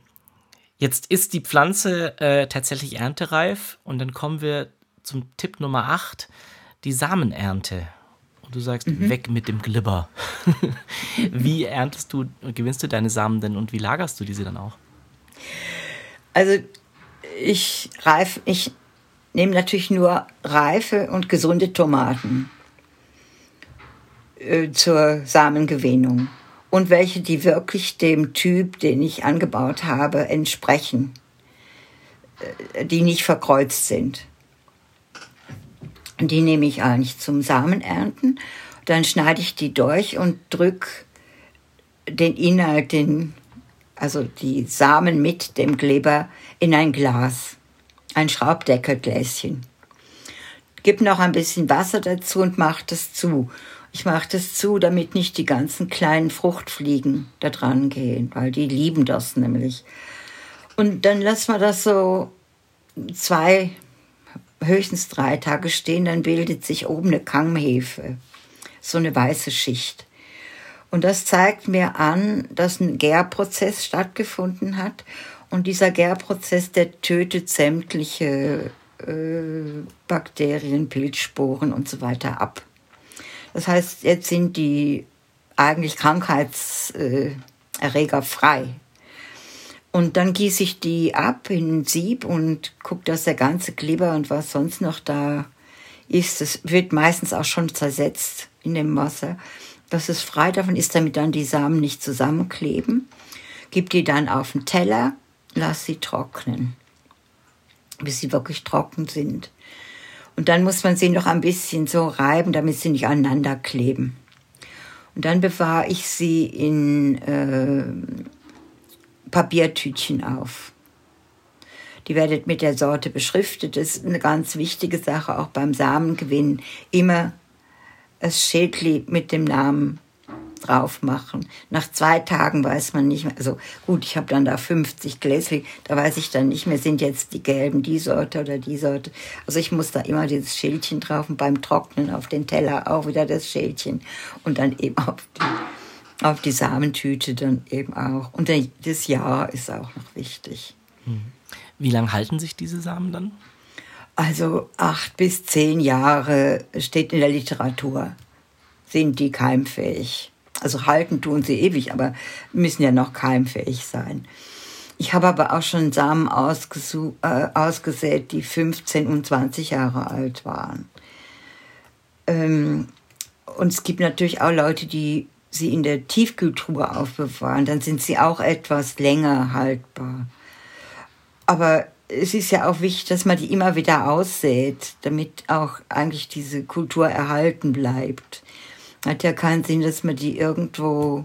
S1: jetzt ist die Pflanze äh, tatsächlich erntereif und dann kommen wir zum Tipp Nummer 8, die Samenernte. Und du sagst, mhm. weg mit dem Glibber. wie erntest du, gewinnst du deine Samen denn und wie lagerst du diese dann auch?
S2: Also ich reif, ich nehme natürlich nur reife und gesunde Tomaten. Äh, zur Samengewinnung und welche, die wirklich dem Typ, den ich angebaut habe, entsprechen, äh, die nicht verkreuzt sind. Die nehme ich eigentlich zum Samenernten. Dann schneide ich die durch und drücke den Inhalt, den, also die Samen mit dem Kleber, in ein Glas, ein Schraubdeckelgläschen. Gib noch ein bisschen Wasser dazu und mach das zu. Ich mache das zu, damit nicht die ganzen kleinen Fruchtfliegen da dran gehen, weil die lieben das nämlich. Und dann lassen wir das so zwei, höchstens drei Tage stehen, dann bildet sich oben eine Kammhefe, so eine weiße Schicht. Und das zeigt mir an, dass ein Gärprozess stattgefunden hat. Und dieser Gärprozess, der tötet sämtliche äh, Bakterien, Pilzsporen und so weiter ab. Das heißt, jetzt sind die eigentlich Krankheitserreger frei. Und dann gieße ich die ab in ein Sieb und gucke, dass der ganze Kleber und was sonst noch da ist, das wird meistens auch schon zersetzt in dem Wasser, dass es frei davon ist, damit dann die Samen nicht zusammenkleben. Gib die dann auf den Teller, lass sie trocknen, bis sie wirklich trocken sind. Und dann muss man sie noch ein bisschen so reiben, damit sie nicht aneinander kleben. Und dann bewahre ich sie in äh, Papiertütchen auf. Die werdet mit der Sorte beschriftet. Das ist eine ganz wichtige Sache, auch beim Samengewinn. Immer das Schädli mit dem Namen drauf machen. Nach zwei Tagen weiß man nicht mehr, also gut, ich habe dann da 50 Gläschen, da weiß ich dann nicht mehr, sind jetzt die gelben die Sorte oder die Sorte. Also ich muss da immer dieses Schildchen drauf und beim Trocknen auf den Teller auch wieder das Schildchen und dann eben auf die, auf die Samentüte dann eben auch. Und das Jahr ist auch noch wichtig.
S1: Hm. Wie lange halten sich diese Samen dann?
S2: Also acht bis zehn Jahre steht in der Literatur, sind die keimfähig. Also halten tun sie ewig, aber müssen ja noch keimfähig sein. Ich habe aber auch schon Samen äh, ausgesät, die 15 und 20 Jahre alt waren. Ähm, und es gibt natürlich auch Leute, die sie in der Tiefkühltruhe aufbewahren. Dann sind sie auch etwas länger haltbar. Aber es ist ja auch wichtig, dass man die immer wieder aussät, damit auch eigentlich diese Kultur erhalten bleibt. Hat ja keinen Sinn, dass man die irgendwo,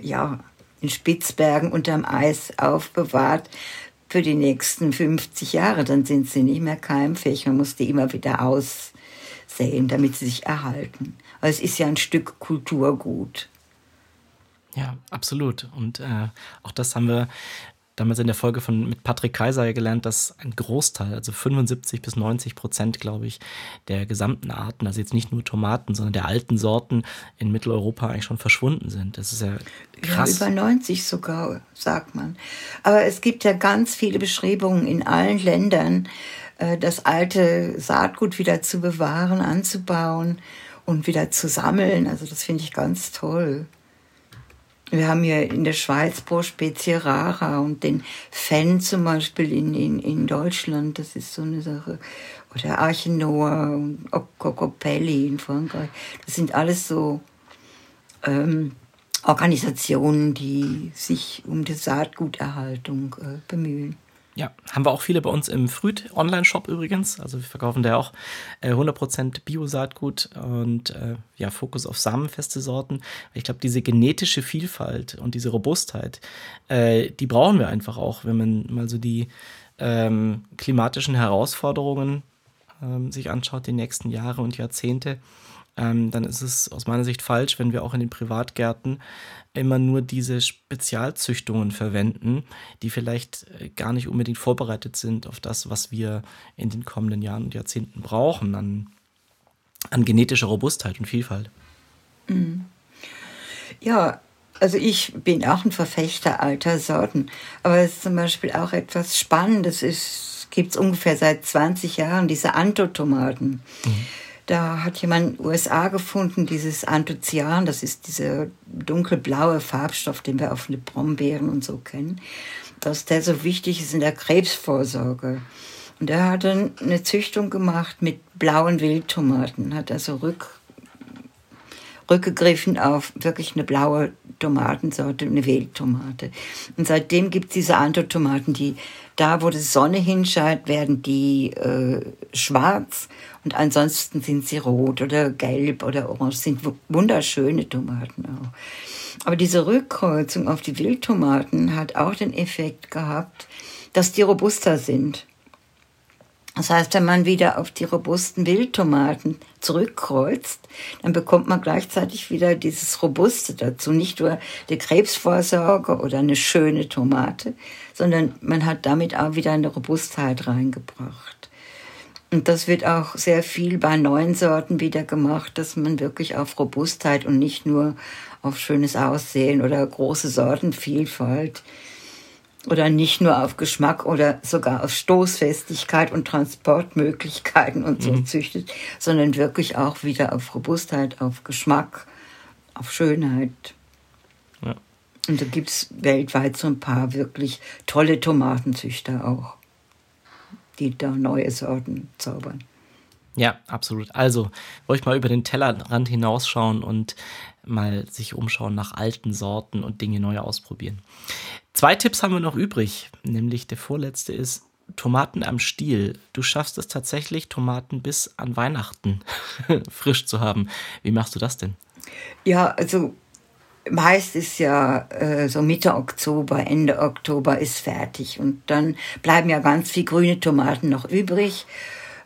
S2: ja, in Spitzbergen unterm Eis aufbewahrt für die nächsten 50 Jahre. Dann sind sie nicht mehr keimfähig. Man muss die immer wieder aussehen, damit sie sich erhalten. Aber es ist ja ein Stück Kulturgut.
S1: Ja, absolut. Und äh, auch das haben wir damals in der Folge von mit Patrick Kaiser gelernt, dass ein Großteil, also 75 bis 90 Prozent, glaube ich, der gesamten Arten, also jetzt nicht nur Tomaten, sondern der alten Sorten in Mitteleuropa eigentlich schon verschwunden sind. Das ist ja krass.
S2: Ja, über 90 sogar, sagt man. Aber es gibt ja ganz viele Beschreibungen in allen Ländern, äh, das alte Saatgut wieder zu bewahren, anzubauen und wieder zu sammeln. Also das finde ich ganz toll. Wir haben hier in der Schweiz pro Spezie rara und den Fenn zum Beispiel in, in, in Deutschland, das ist so eine Sache. Oder Archenoa und Cocopelli in Frankreich. Das sind alles so ähm, Organisationen, die sich um die Saatguterhaltung äh, bemühen.
S1: Ja, haben wir auch viele bei uns im Früht Online-Shop übrigens. Also wir verkaufen da auch äh, 100% Bio-Saatgut und äh, ja, Fokus auf samenfeste Sorten. Ich glaube, diese genetische Vielfalt und diese Robustheit, äh, die brauchen wir einfach auch, wenn man mal so die ähm, klimatischen Herausforderungen ähm, sich anschaut, die nächsten Jahre und Jahrzehnte ähm, dann ist es aus meiner Sicht falsch, wenn wir auch in den Privatgärten immer nur diese Spezialzüchtungen verwenden, die vielleicht äh, gar nicht unbedingt vorbereitet sind auf das, was wir in den kommenden Jahren und Jahrzehnten brauchen an, an genetischer Robustheit und Vielfalt.
S2: Mhm. Ja, also ich bin auch ein Verfechter alter Sorten, aber es ist zum Beispiel auch etwas Spannendes. Es gibt ungefähr seit 20 Jahren diese Antotomaten. Mhm da hat jemand in den USA gefunden, dieses Anthocyan, das ist dieser dunkelblaue Farbstoff, den wir auf Brombeeren und so kennen, dass der so wichtig ist in der Krebsvorsorge. Und er hat dann eine Züchtung gemacht mit blauen Wildtomaten, hat also rück, rückgegriffen auf wirklich eine blaue Tomatensorte, eine Wildtomate. Und seitdem gibt es diese Anthotomaten, die da, wo die Sonne hinscheint, werden die äh, schwarz und ansonsten sind sie rot oder gelb oder orange, sind wunderschöne Tomaten auch. Aber diese Rückkreuzung auf die Wildtomaten hat auch den Effekt gehabt, dass die robuster sind. Das heißt, wenn man wieder auf die robusten Wildtomaten zurückkreuzt, dann bekommt man gleichzeitig wieder dieses Robuste dazu. Nicht nur die Krebsvorsorge oder eine schöne Tomate, sondern man hat damit auch wieder eine Robustheit reingebracht. Und das wird auch sehr viel bei neuen Sorten wieder gemacht, dass man wirklich auf Robustheit und nicht nur auf schönes Aussehen oder große Sortenvielfalt oder nicht nur auf Geschmack oder sogar auf Stoßfestigkeit und Transportmöglichkeiten und so mhm. züchtet, sondern wirklich auch wieder auf Robustheit, auf Geschmack, auf Schönheit. Ja. Und da gibt es weltweit so ein paar wirklich tolle Tomatenzüchter auch, die da neue Sorten zaubern.
S1: Ja, absolut. Also, ruhig mal über den Tellerrand hinausschauen und mal sich umschauen nach alten Sorten und Dinge neu ausprobieren. Zwei Tipps haben wir noch übrig, nämlich der vorletzte ist Tomaten am Stiel. Du schaffst es tatsächlich, Tomaten bis an Weihnachten frisch zu haben. Wie machst du das denn?
S2: Ja, also meist ist ja äh, so Mitte Oktober, Ende Oktober ist fertig und dann bleiben ja ganz viel grüne Tomaten noch übrig.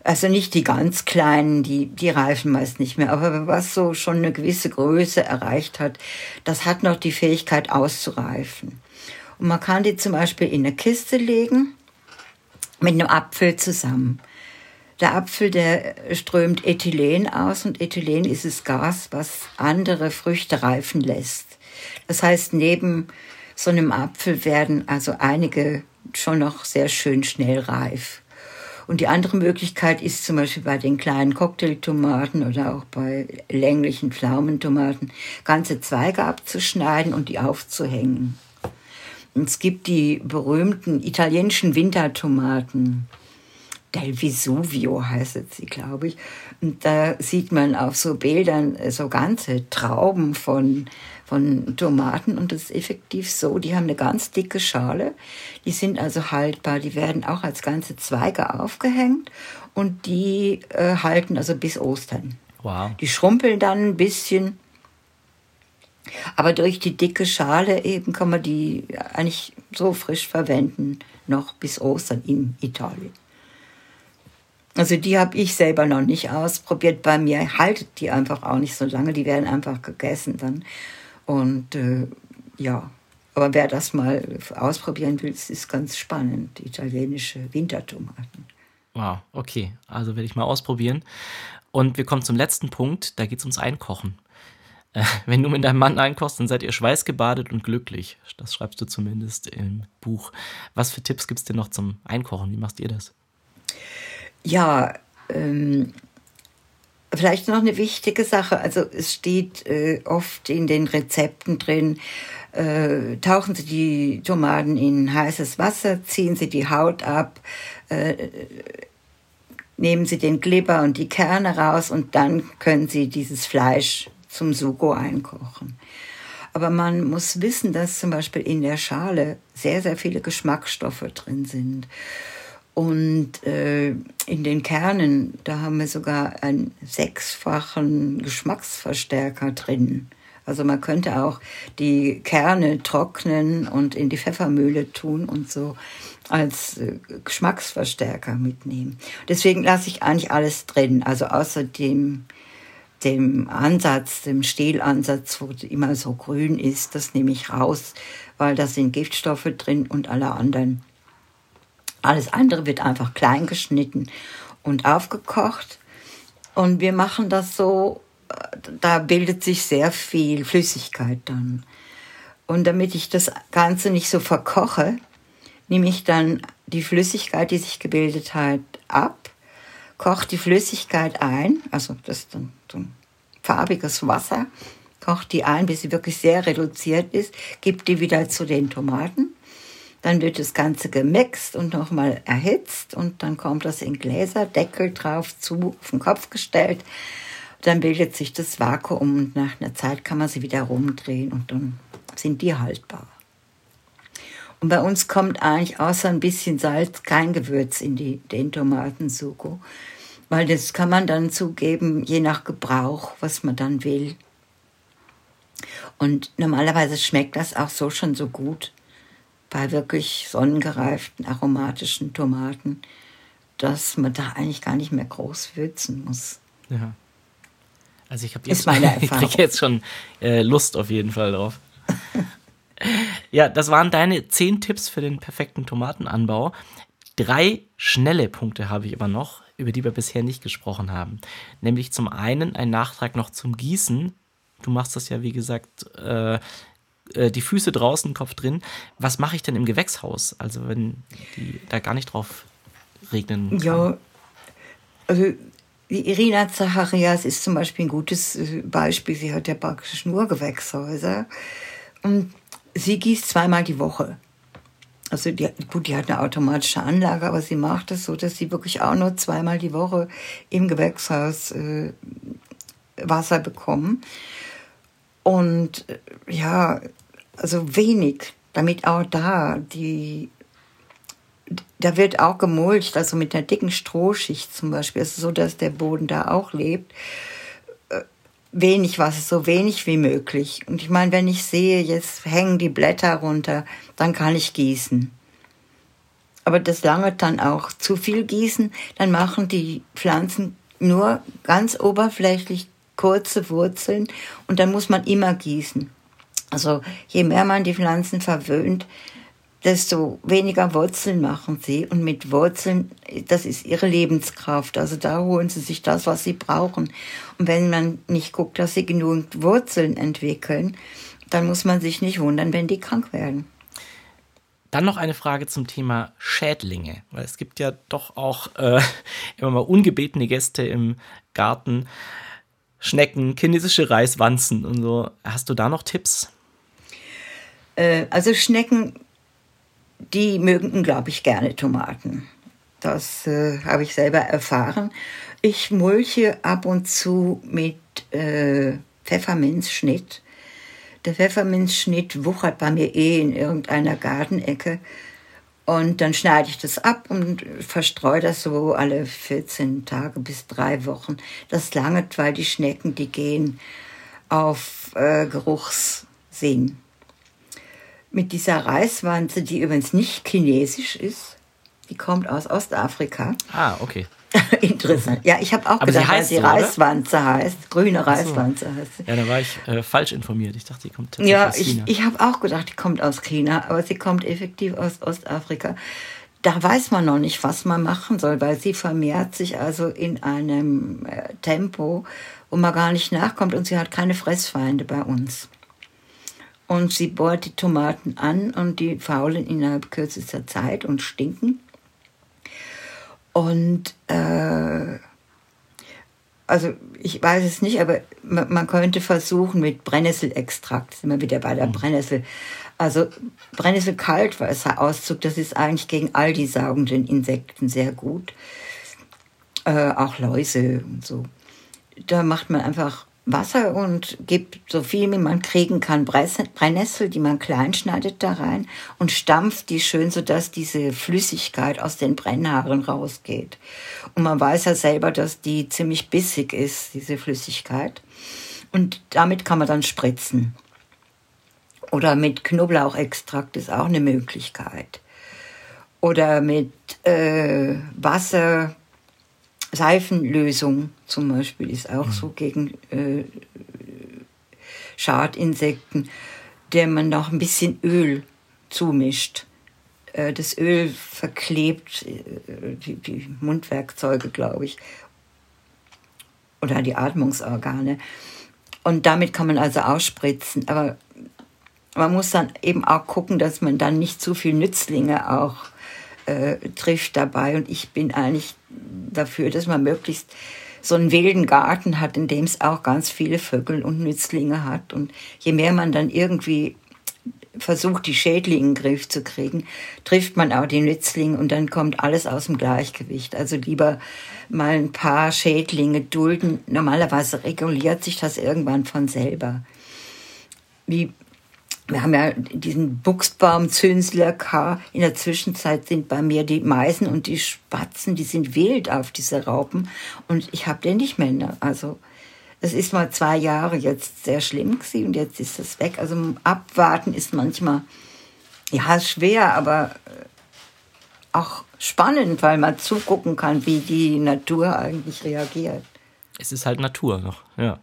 S2: Also nicht die ganz kleinen, die, die reifen meist nicht mehr. Aber was so schon eine gewisse Größe erreicht hat, das hat noch die Fähigkeit auszureifen. Und man kann die zum Beispiel in eine Kiste legen mit einem Apfel zusammen. Der Apfel, der strömt Ethylen aus und Ethylen ist das Gas, was andere Früchte reifen lässt. Das heißt, neben so einem Apfel werden also einige schon noch sehr schön schnell reif. Und die andere Möglichkeit ist zum Beispiel bei den kleinen Cocktailtomaten oder auch bei länglichen Pflaumentomaten ganze Zweige abzuschneiden und die aufzuhängen. Und es gibt die berühmten italienischen Wintertomaten. Del Vesuvio heißt sie, glaube ich. Und da sieht man auf so Bildern so ganze Trauben von von Tomaten und das ist effektiv so. Die haben eine ganz dicke Schale, die sind also haltbar, die werden auch als ganze Zweige aufgehängt und die äh, halten also bis Ostern.
S1: Wow.
S2: Die schrumpeln dann ein bisschen, aber durch die dicke Schale eben kann man die eigentlich so frisch verwenden, noch bis Ostern in Italien. Also die habe ich selber noch nicht ausprobiert. Bei mir haltet die einfach auch nicht so lange. Die werden einfach gegessen dann. Und äh, ja, aber wer das mal ausprobieren will, es ist ganz spannend. Italienische Wintertomaten.
S1: Wow, okay. Also werde ich mal ausprobieren. Und wir kommen zum letzten Punkt. Da geht es ums Einkochen. Äh, wenn du mit deinem Mann einkochst, dann seid ihr schweißgebadet und glücklich. Das schreibst du zumindest im Buch. Was für Tipps gibt es denn noch zum Einkochen? Wie machst ihr das?
S2: Ja, ähm, Vielleicht noch eine wichtige Sache, also es steht äh, oft in den Rezepten drin, äh, tauchen Sie die Tomaten in heißes Wasser, ziehen Sie die Haut ab, äh, nehmen Sie den Glibber und die Kerne raus und dann können Sie dieses Fleisch zum Sugo einkochen. Aber man muss wissen, dass zum Beispiel in der Schale sehr, sehr viele Geschmacksstoffe drin sind. Und äh, in den Kernen, da haben wir sogar einen sechsfachen Geschmacksverstärker drin. Also man könnte auch die Kerne trocknen und in die Pfeffermühle tun und so als äh, Geschmacksverstärker mitnehmen. Deswegen lasse ich eigentlich alles drin. Also außer dem, dem Ansatz, dem Stielansatz, wo immer so grün ist, das nehme ich raus, weil da sind Giftstoffe drin und alle anderen alles andere wird einfach klein geschnitten und aufgekocht. Und wir machen das so, da bildet sich sehr viel Flüssigkeit dann. Und damit ich das Ganze nicht so verkoche, nehme ich dann die Flüssigkeit, die sich gebildet hat, ab, koche die Flüssigkeit ein, also das ist dann so ein farbiges Wasser, koche die ein, bis sie wirklich sehr reduziert ist, gebe die wieder zu den Tomaten dann wird das Ganze gemixt und nochmal erhitzt und dann kommt das in Gläser, Deckel drauf, zu, auf den Kopf gestellt. Dann bildet sich das Vakuum und nach einer Zeit kann man sie wieder rumdrehen und dann sind die haltbar. Und bei uns kommt eigentlich außer ein bisschen Salz kein Gewürz in die, den Tomatensugo, weil das kann man dann zugeben, je nach Gebrauch, was man dann will. Und normalerweise schmeckt das auch so schon so gut bei wirklich sonnengereiften aromatischen Tomaten, dass man da eigentlich gar nicht mehr groß würzen muss.
S1: Ja. Also ich habe jetzt, ich kriege jetzt schon äh, Lust auf jeden Fall drauf. ja, das waren deine zehn Tipps für den perfekten Tomatenanbau. Drei schnelle Punkte habe ich aber noch, über die wir bisher nicht gesprochen haben. Nämlich zum einen ein Nachtrag noch zum Gießen. Du machst das ja, wie gesagt, äh, äh, die Füße draußen, Kopf drin. Was mache ich denn im Gewächshaus? Also wenn die da gar nicht drauf regnen kann.
S2: Ja, also die Irina Zacharias ist zum Beispiel ein gutes äh, Beispiel. Sie hat ja praktisch nur Gewächshäuser. Und sie gießt zweimal die Woche. Also die, gut, die hat eine automatische Anlage, aber sie macht es so, dass sie wirklich auch nur zweimal die Woche im Gewächshaus äh, Wasser bekommen. Und äh, ja, also wenig, damit auch da die, da wird auch gemulcht, also mit einer dicken Strohschicht zum Beispiel, also so, dass der Boden da auch lebt. Äh, wenig Wasser, so wenig wie möglich. Und ich meine, wenn ich sehe, jetzt hängen die Blätter runter, dann kann ich gießen. Aber das lange dann auch zu viel gießen, dann machen die Pflanzen nur ganz oberflächlich kurze Wurzeln und dann muss man immer gießen. Also je mehr man die Pflanzen verwöhnt, desto weniger Wurzeln machen sie. Und mit Wurzeln, das ist ihre Lebenskraft. Also da holen sie sich das, was sie brauchen. Und wenn man nicht guckt, dass sie genügend Wurzeln entwickeln, dann muss man sich nicht wundern, wenn die krank werden.
S1: Dann noch eine Frage zum Thema Schädlinge, weil es gibt ja doch auch äh, immer mal ungebetene Gäste im Garten. Schnecken, chinesische Reiswanzen und so. Hast du da noch Tipps?
S2: Äh, also Schnecken, die mögen, glaube ich, gerne Tomaten. Das äh, habe ich selber erfahren. Ich mulche ab und zu mit äh, Pfefferminzschnitt der Pfefferminzschnitt wuchert bei mir eh in irgendeiner Gartenecke. Und dann schneide ich das ab und verstreue das so alle 14 Tage bis drei Wochen. Das langt, weil die Schnecken, die gehen auf äh, Geruchssinn. Mit dieser Reiswanze, die übrigens nicht chinesisch ist, die kommt aus Ostafrika.
S1: Ah, okay.
S2: Interessant. Ja, ich habe auch
S1: Aber
S2: gedacht,
S1: sie heißt
S2: dass die
S1: so?
S2: Reiswanze heißt. Grüne Reiswanze
S1: so.
S2: heißt sie.
S1: Ja, da war ich äh, falsch informiert. Ich dachte, die kommt tatsächlich
S2: Ja,
S1: aus
S2: ich,
S1: China.
S2: ich habe auch gedacht, die kommt aus China, aber sie kommt effektiv aus Ostafrika. Da weiß man noch nicht, was man machen soll, weil sie vermehrt sich also in einem äh, Tempo, wo man gar nicht nachkommt und sie hat keine Fressfeinde bei uns. Und sie bohrt die Tomaten an und die faulen innerhalb kürzester Zeit und stinken. Und äh, also ich weiß es nicht, aber man, man könnte versuchen mit Brennnesselextrakt, sind wir wieder bei der Brennnessel. Also Brennnessel-Kaltwasserauszug, das ist eigentlich gegen all die saugenden Insekten sehr gut. Äh, auch Läuse und so. Da macht man einfach Wasser und gibt so viel, wie man kriegen kann, Brennnessel, die man klein schneidet, da rein und stampft die schön, sodass diese Flüssigkeit aus den Brennhaaren rausgeht. Und man weiß ja selber, dass die ziemlich bissig ist, diese Flüssigkeit. Und damit kann man dann spritzen. Oder mit Knoblauchextrakt ist auch eine Möglichkeit. Oder mit äh, Wasser, Seifenlösung zum Beispiel ist auch so gegen äh, Schadinsekten, der man noch ein bisschen Öl zumischt. Äh, das Öl verklebt äh, die, die Mundwerkzeuge, glaube ich, oder die Atmungsorgane. Und damit kann man also ausspritzen. Aber man muss dann eben auch gucken, dass man dann nicht zu viel Nützlinge auch äh, trifft dabei. Und ich bin eigentlich dafür, dass man möglichst so einen wilden Garten hat, in dem es auch ganz viele Vögel und Nützlinge hat. Und je mehr man dann irgendwie versucht, die Schädlinge in den Griff zu kriegen, trifft man auch die Nützlinge und dann kommt alles aus dem Gleichgewicht. Also lieber mal ein paar Schädlinge dulden. Normalerweise reguliert sich das irgendwann von selber. Wie wir haben ja diesen Buchsbaumzünsler K. In der Zwischenzeit sind bei mir die Meisen und die Spatzen, die sind wild auf diese Raupen. Und ich habe den nicht mehr. Ne? Also es ist mal zwei Jahre jetzt sehr schlimm gewesen und jetzt ist es weg. Also abwarten ist manchmal ja schwer, aber äh, auch spannend, weil man zugucken kann, wie die Natur eigentlich reagiert.
S1: Es ist halt Natur noch, ja.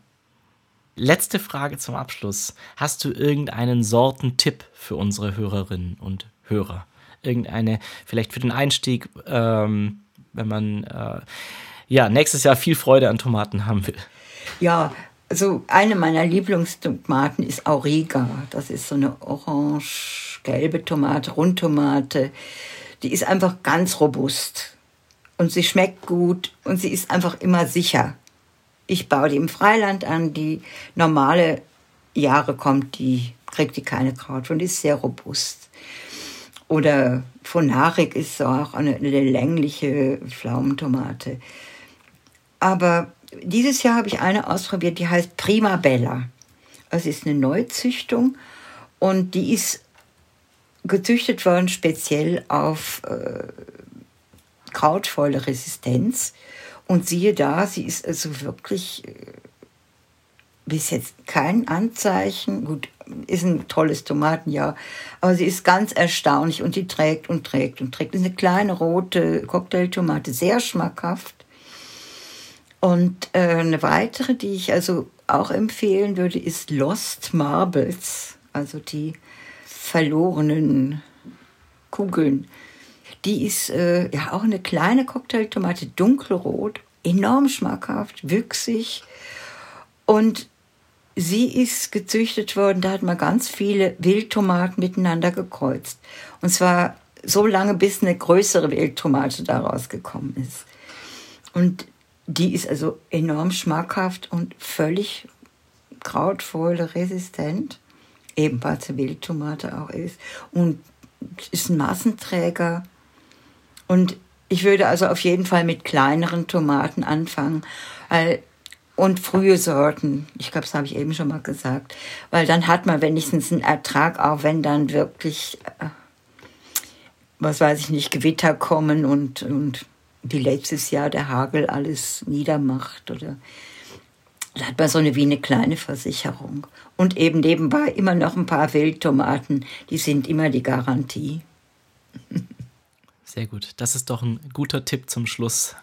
S1: Letzte Frage zum Abschluss. Hast du irgendeinen Sortentipp für unsere Hörerinnen und Hörer? Irgendeine, vielleicht für den Einstieg, ähm, wenn man äh, ja nächstes Jahr viel Freude an Tomaten haben will.
S2: Ja, also eine meiner Lieblingstomaten ist Auriga. Das ist so eine orange-gelbe Tomate, Rundtomate. Die ist einfach ganz robust. Und sie schmeckt gut und sie ist einfach immer sicher. Ich baue die im Freiland an, die normale Jahre kommt, die kriegt die keine Kraut und ist sehr robust. Oder Phonarik ist auch eine, eine längliche Pflaumentomate. Aber dieses Jahr habe ich eine ausprobiert, die heißt Prima Bella. Das ist eine Neuzüchtung und die ist gezüchtet worden speziell auf äh, krautvolle Resistenz. Und siehe da, sie ist also wirklich äh, bis jetzt kein Anzeichen. Gut, ist ein tolles Tomatenjahr, aber sie ist ganz erstaunlich und die trägt und trägt und trägt. Das ist eine kleine rote Cocktailtomate, sehr schmackhaft. Und äh, eine weitere, die ich also auch empfehlen würde, ist Lost Marbles, also die verlorenen Kugeln. Die ist äh, ja auch eine kleine Cocktailtomate, dunkelrot, enorm schmackhaft, wüchsig und sie ist gezüchtet worden, da hat man ganz viele Wildtomaten miteinander gekreuzt. Und zwar so lange, bis eine größere Wildtomate daraus gekommen ist. Und die ist also enorm schmackhaft und völlig krautfäule-resistent. Ebenfalls eine Wildtomate auch ist. Und ist ein Massenträger. Und ich würde also auf jeden Fall mit kleineren Tomaten anfangen. Weil und frühe Sorten. Ich glaube, das habe ich eben schon mal gesagt. Weil dann hat man wenigstens einen Ertrag, auch wenn dann wirklich, äh, was weiß ich nicht, Gewitter kommen und, und wie letztes Jahr der Hagel alles niedermacht oder da hat man so eine wie eine kleine Versicherung. Und eben nebenbei immer noch ein paar Wildtomaten, die sind immer die Garantie.
S1: Sehr gut. Das ist doch ein guter Tipp zum Schluss.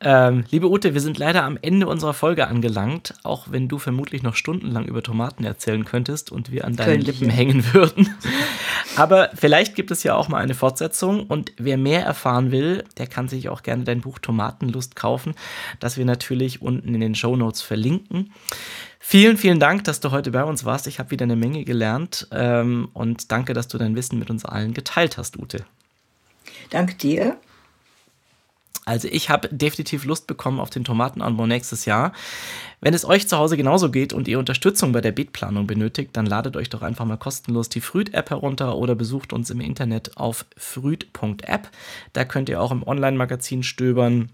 S1: Ähm, liebe Ute, wir sind leider am Ende unserer Folge angelangt, auch wenn du vermutlich noch stundenlang über Tomaten erzählen könntest und wir an deinen Könnte Lippen hängen würden. Aber vielleicht gibt es ja auch mal eine Fortsetzung und wer mehr erfahren will, der kann sich auch gerne dein Buch Tomatenlust kaufen, das wir natürlich unten in den Show Notes verlinken. Vielen, vielen Dank, dass du heute bei uns warst. Ich habe wieder eine Menge gelernt ähm, und danke, dass du dein Wissen mit uns allen geteilt hast, Ute.
S2: Danke dir.
S1: Also ich habe definitiv Lust bekommen auf den Tomatenanbau nächstes Jahr. Wenn es euch zu Hause genauso geht und ihr Unterstützung bei der Beetplanung benötigt, dann ladet euch doch einfach mal kostenlos die Früht-App herunter oder besucht uns im Internet auf früht.app. Da könnt ihr auch im Online-Magazin stöbern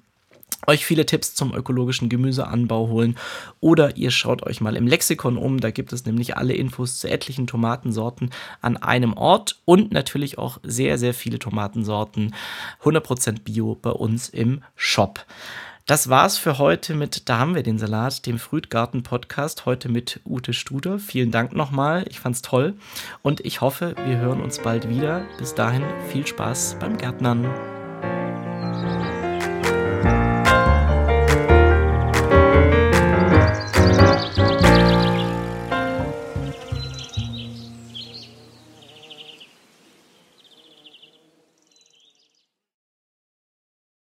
S1: euch viele Tipps zum ökologischen Gemüseanbau holen oder ihr schaut euch mal im Lexikon um, da gibt es nämlich alle Infos zu etlichen Tomatensorten an einem Ort und natürlich auch sehr, sehr viele Tomatensorten 100% Bio bei uns im Shop. Das war's für heute mit Da haben wir den Salat, dem Frühtgarten Podcast, heute mit Ute Studer. Vielen Dank nochmal, ich fand's toll und ich hoffe, wir hören uns bald wieder. Bis dahin viel Spaß beim Gärtnern.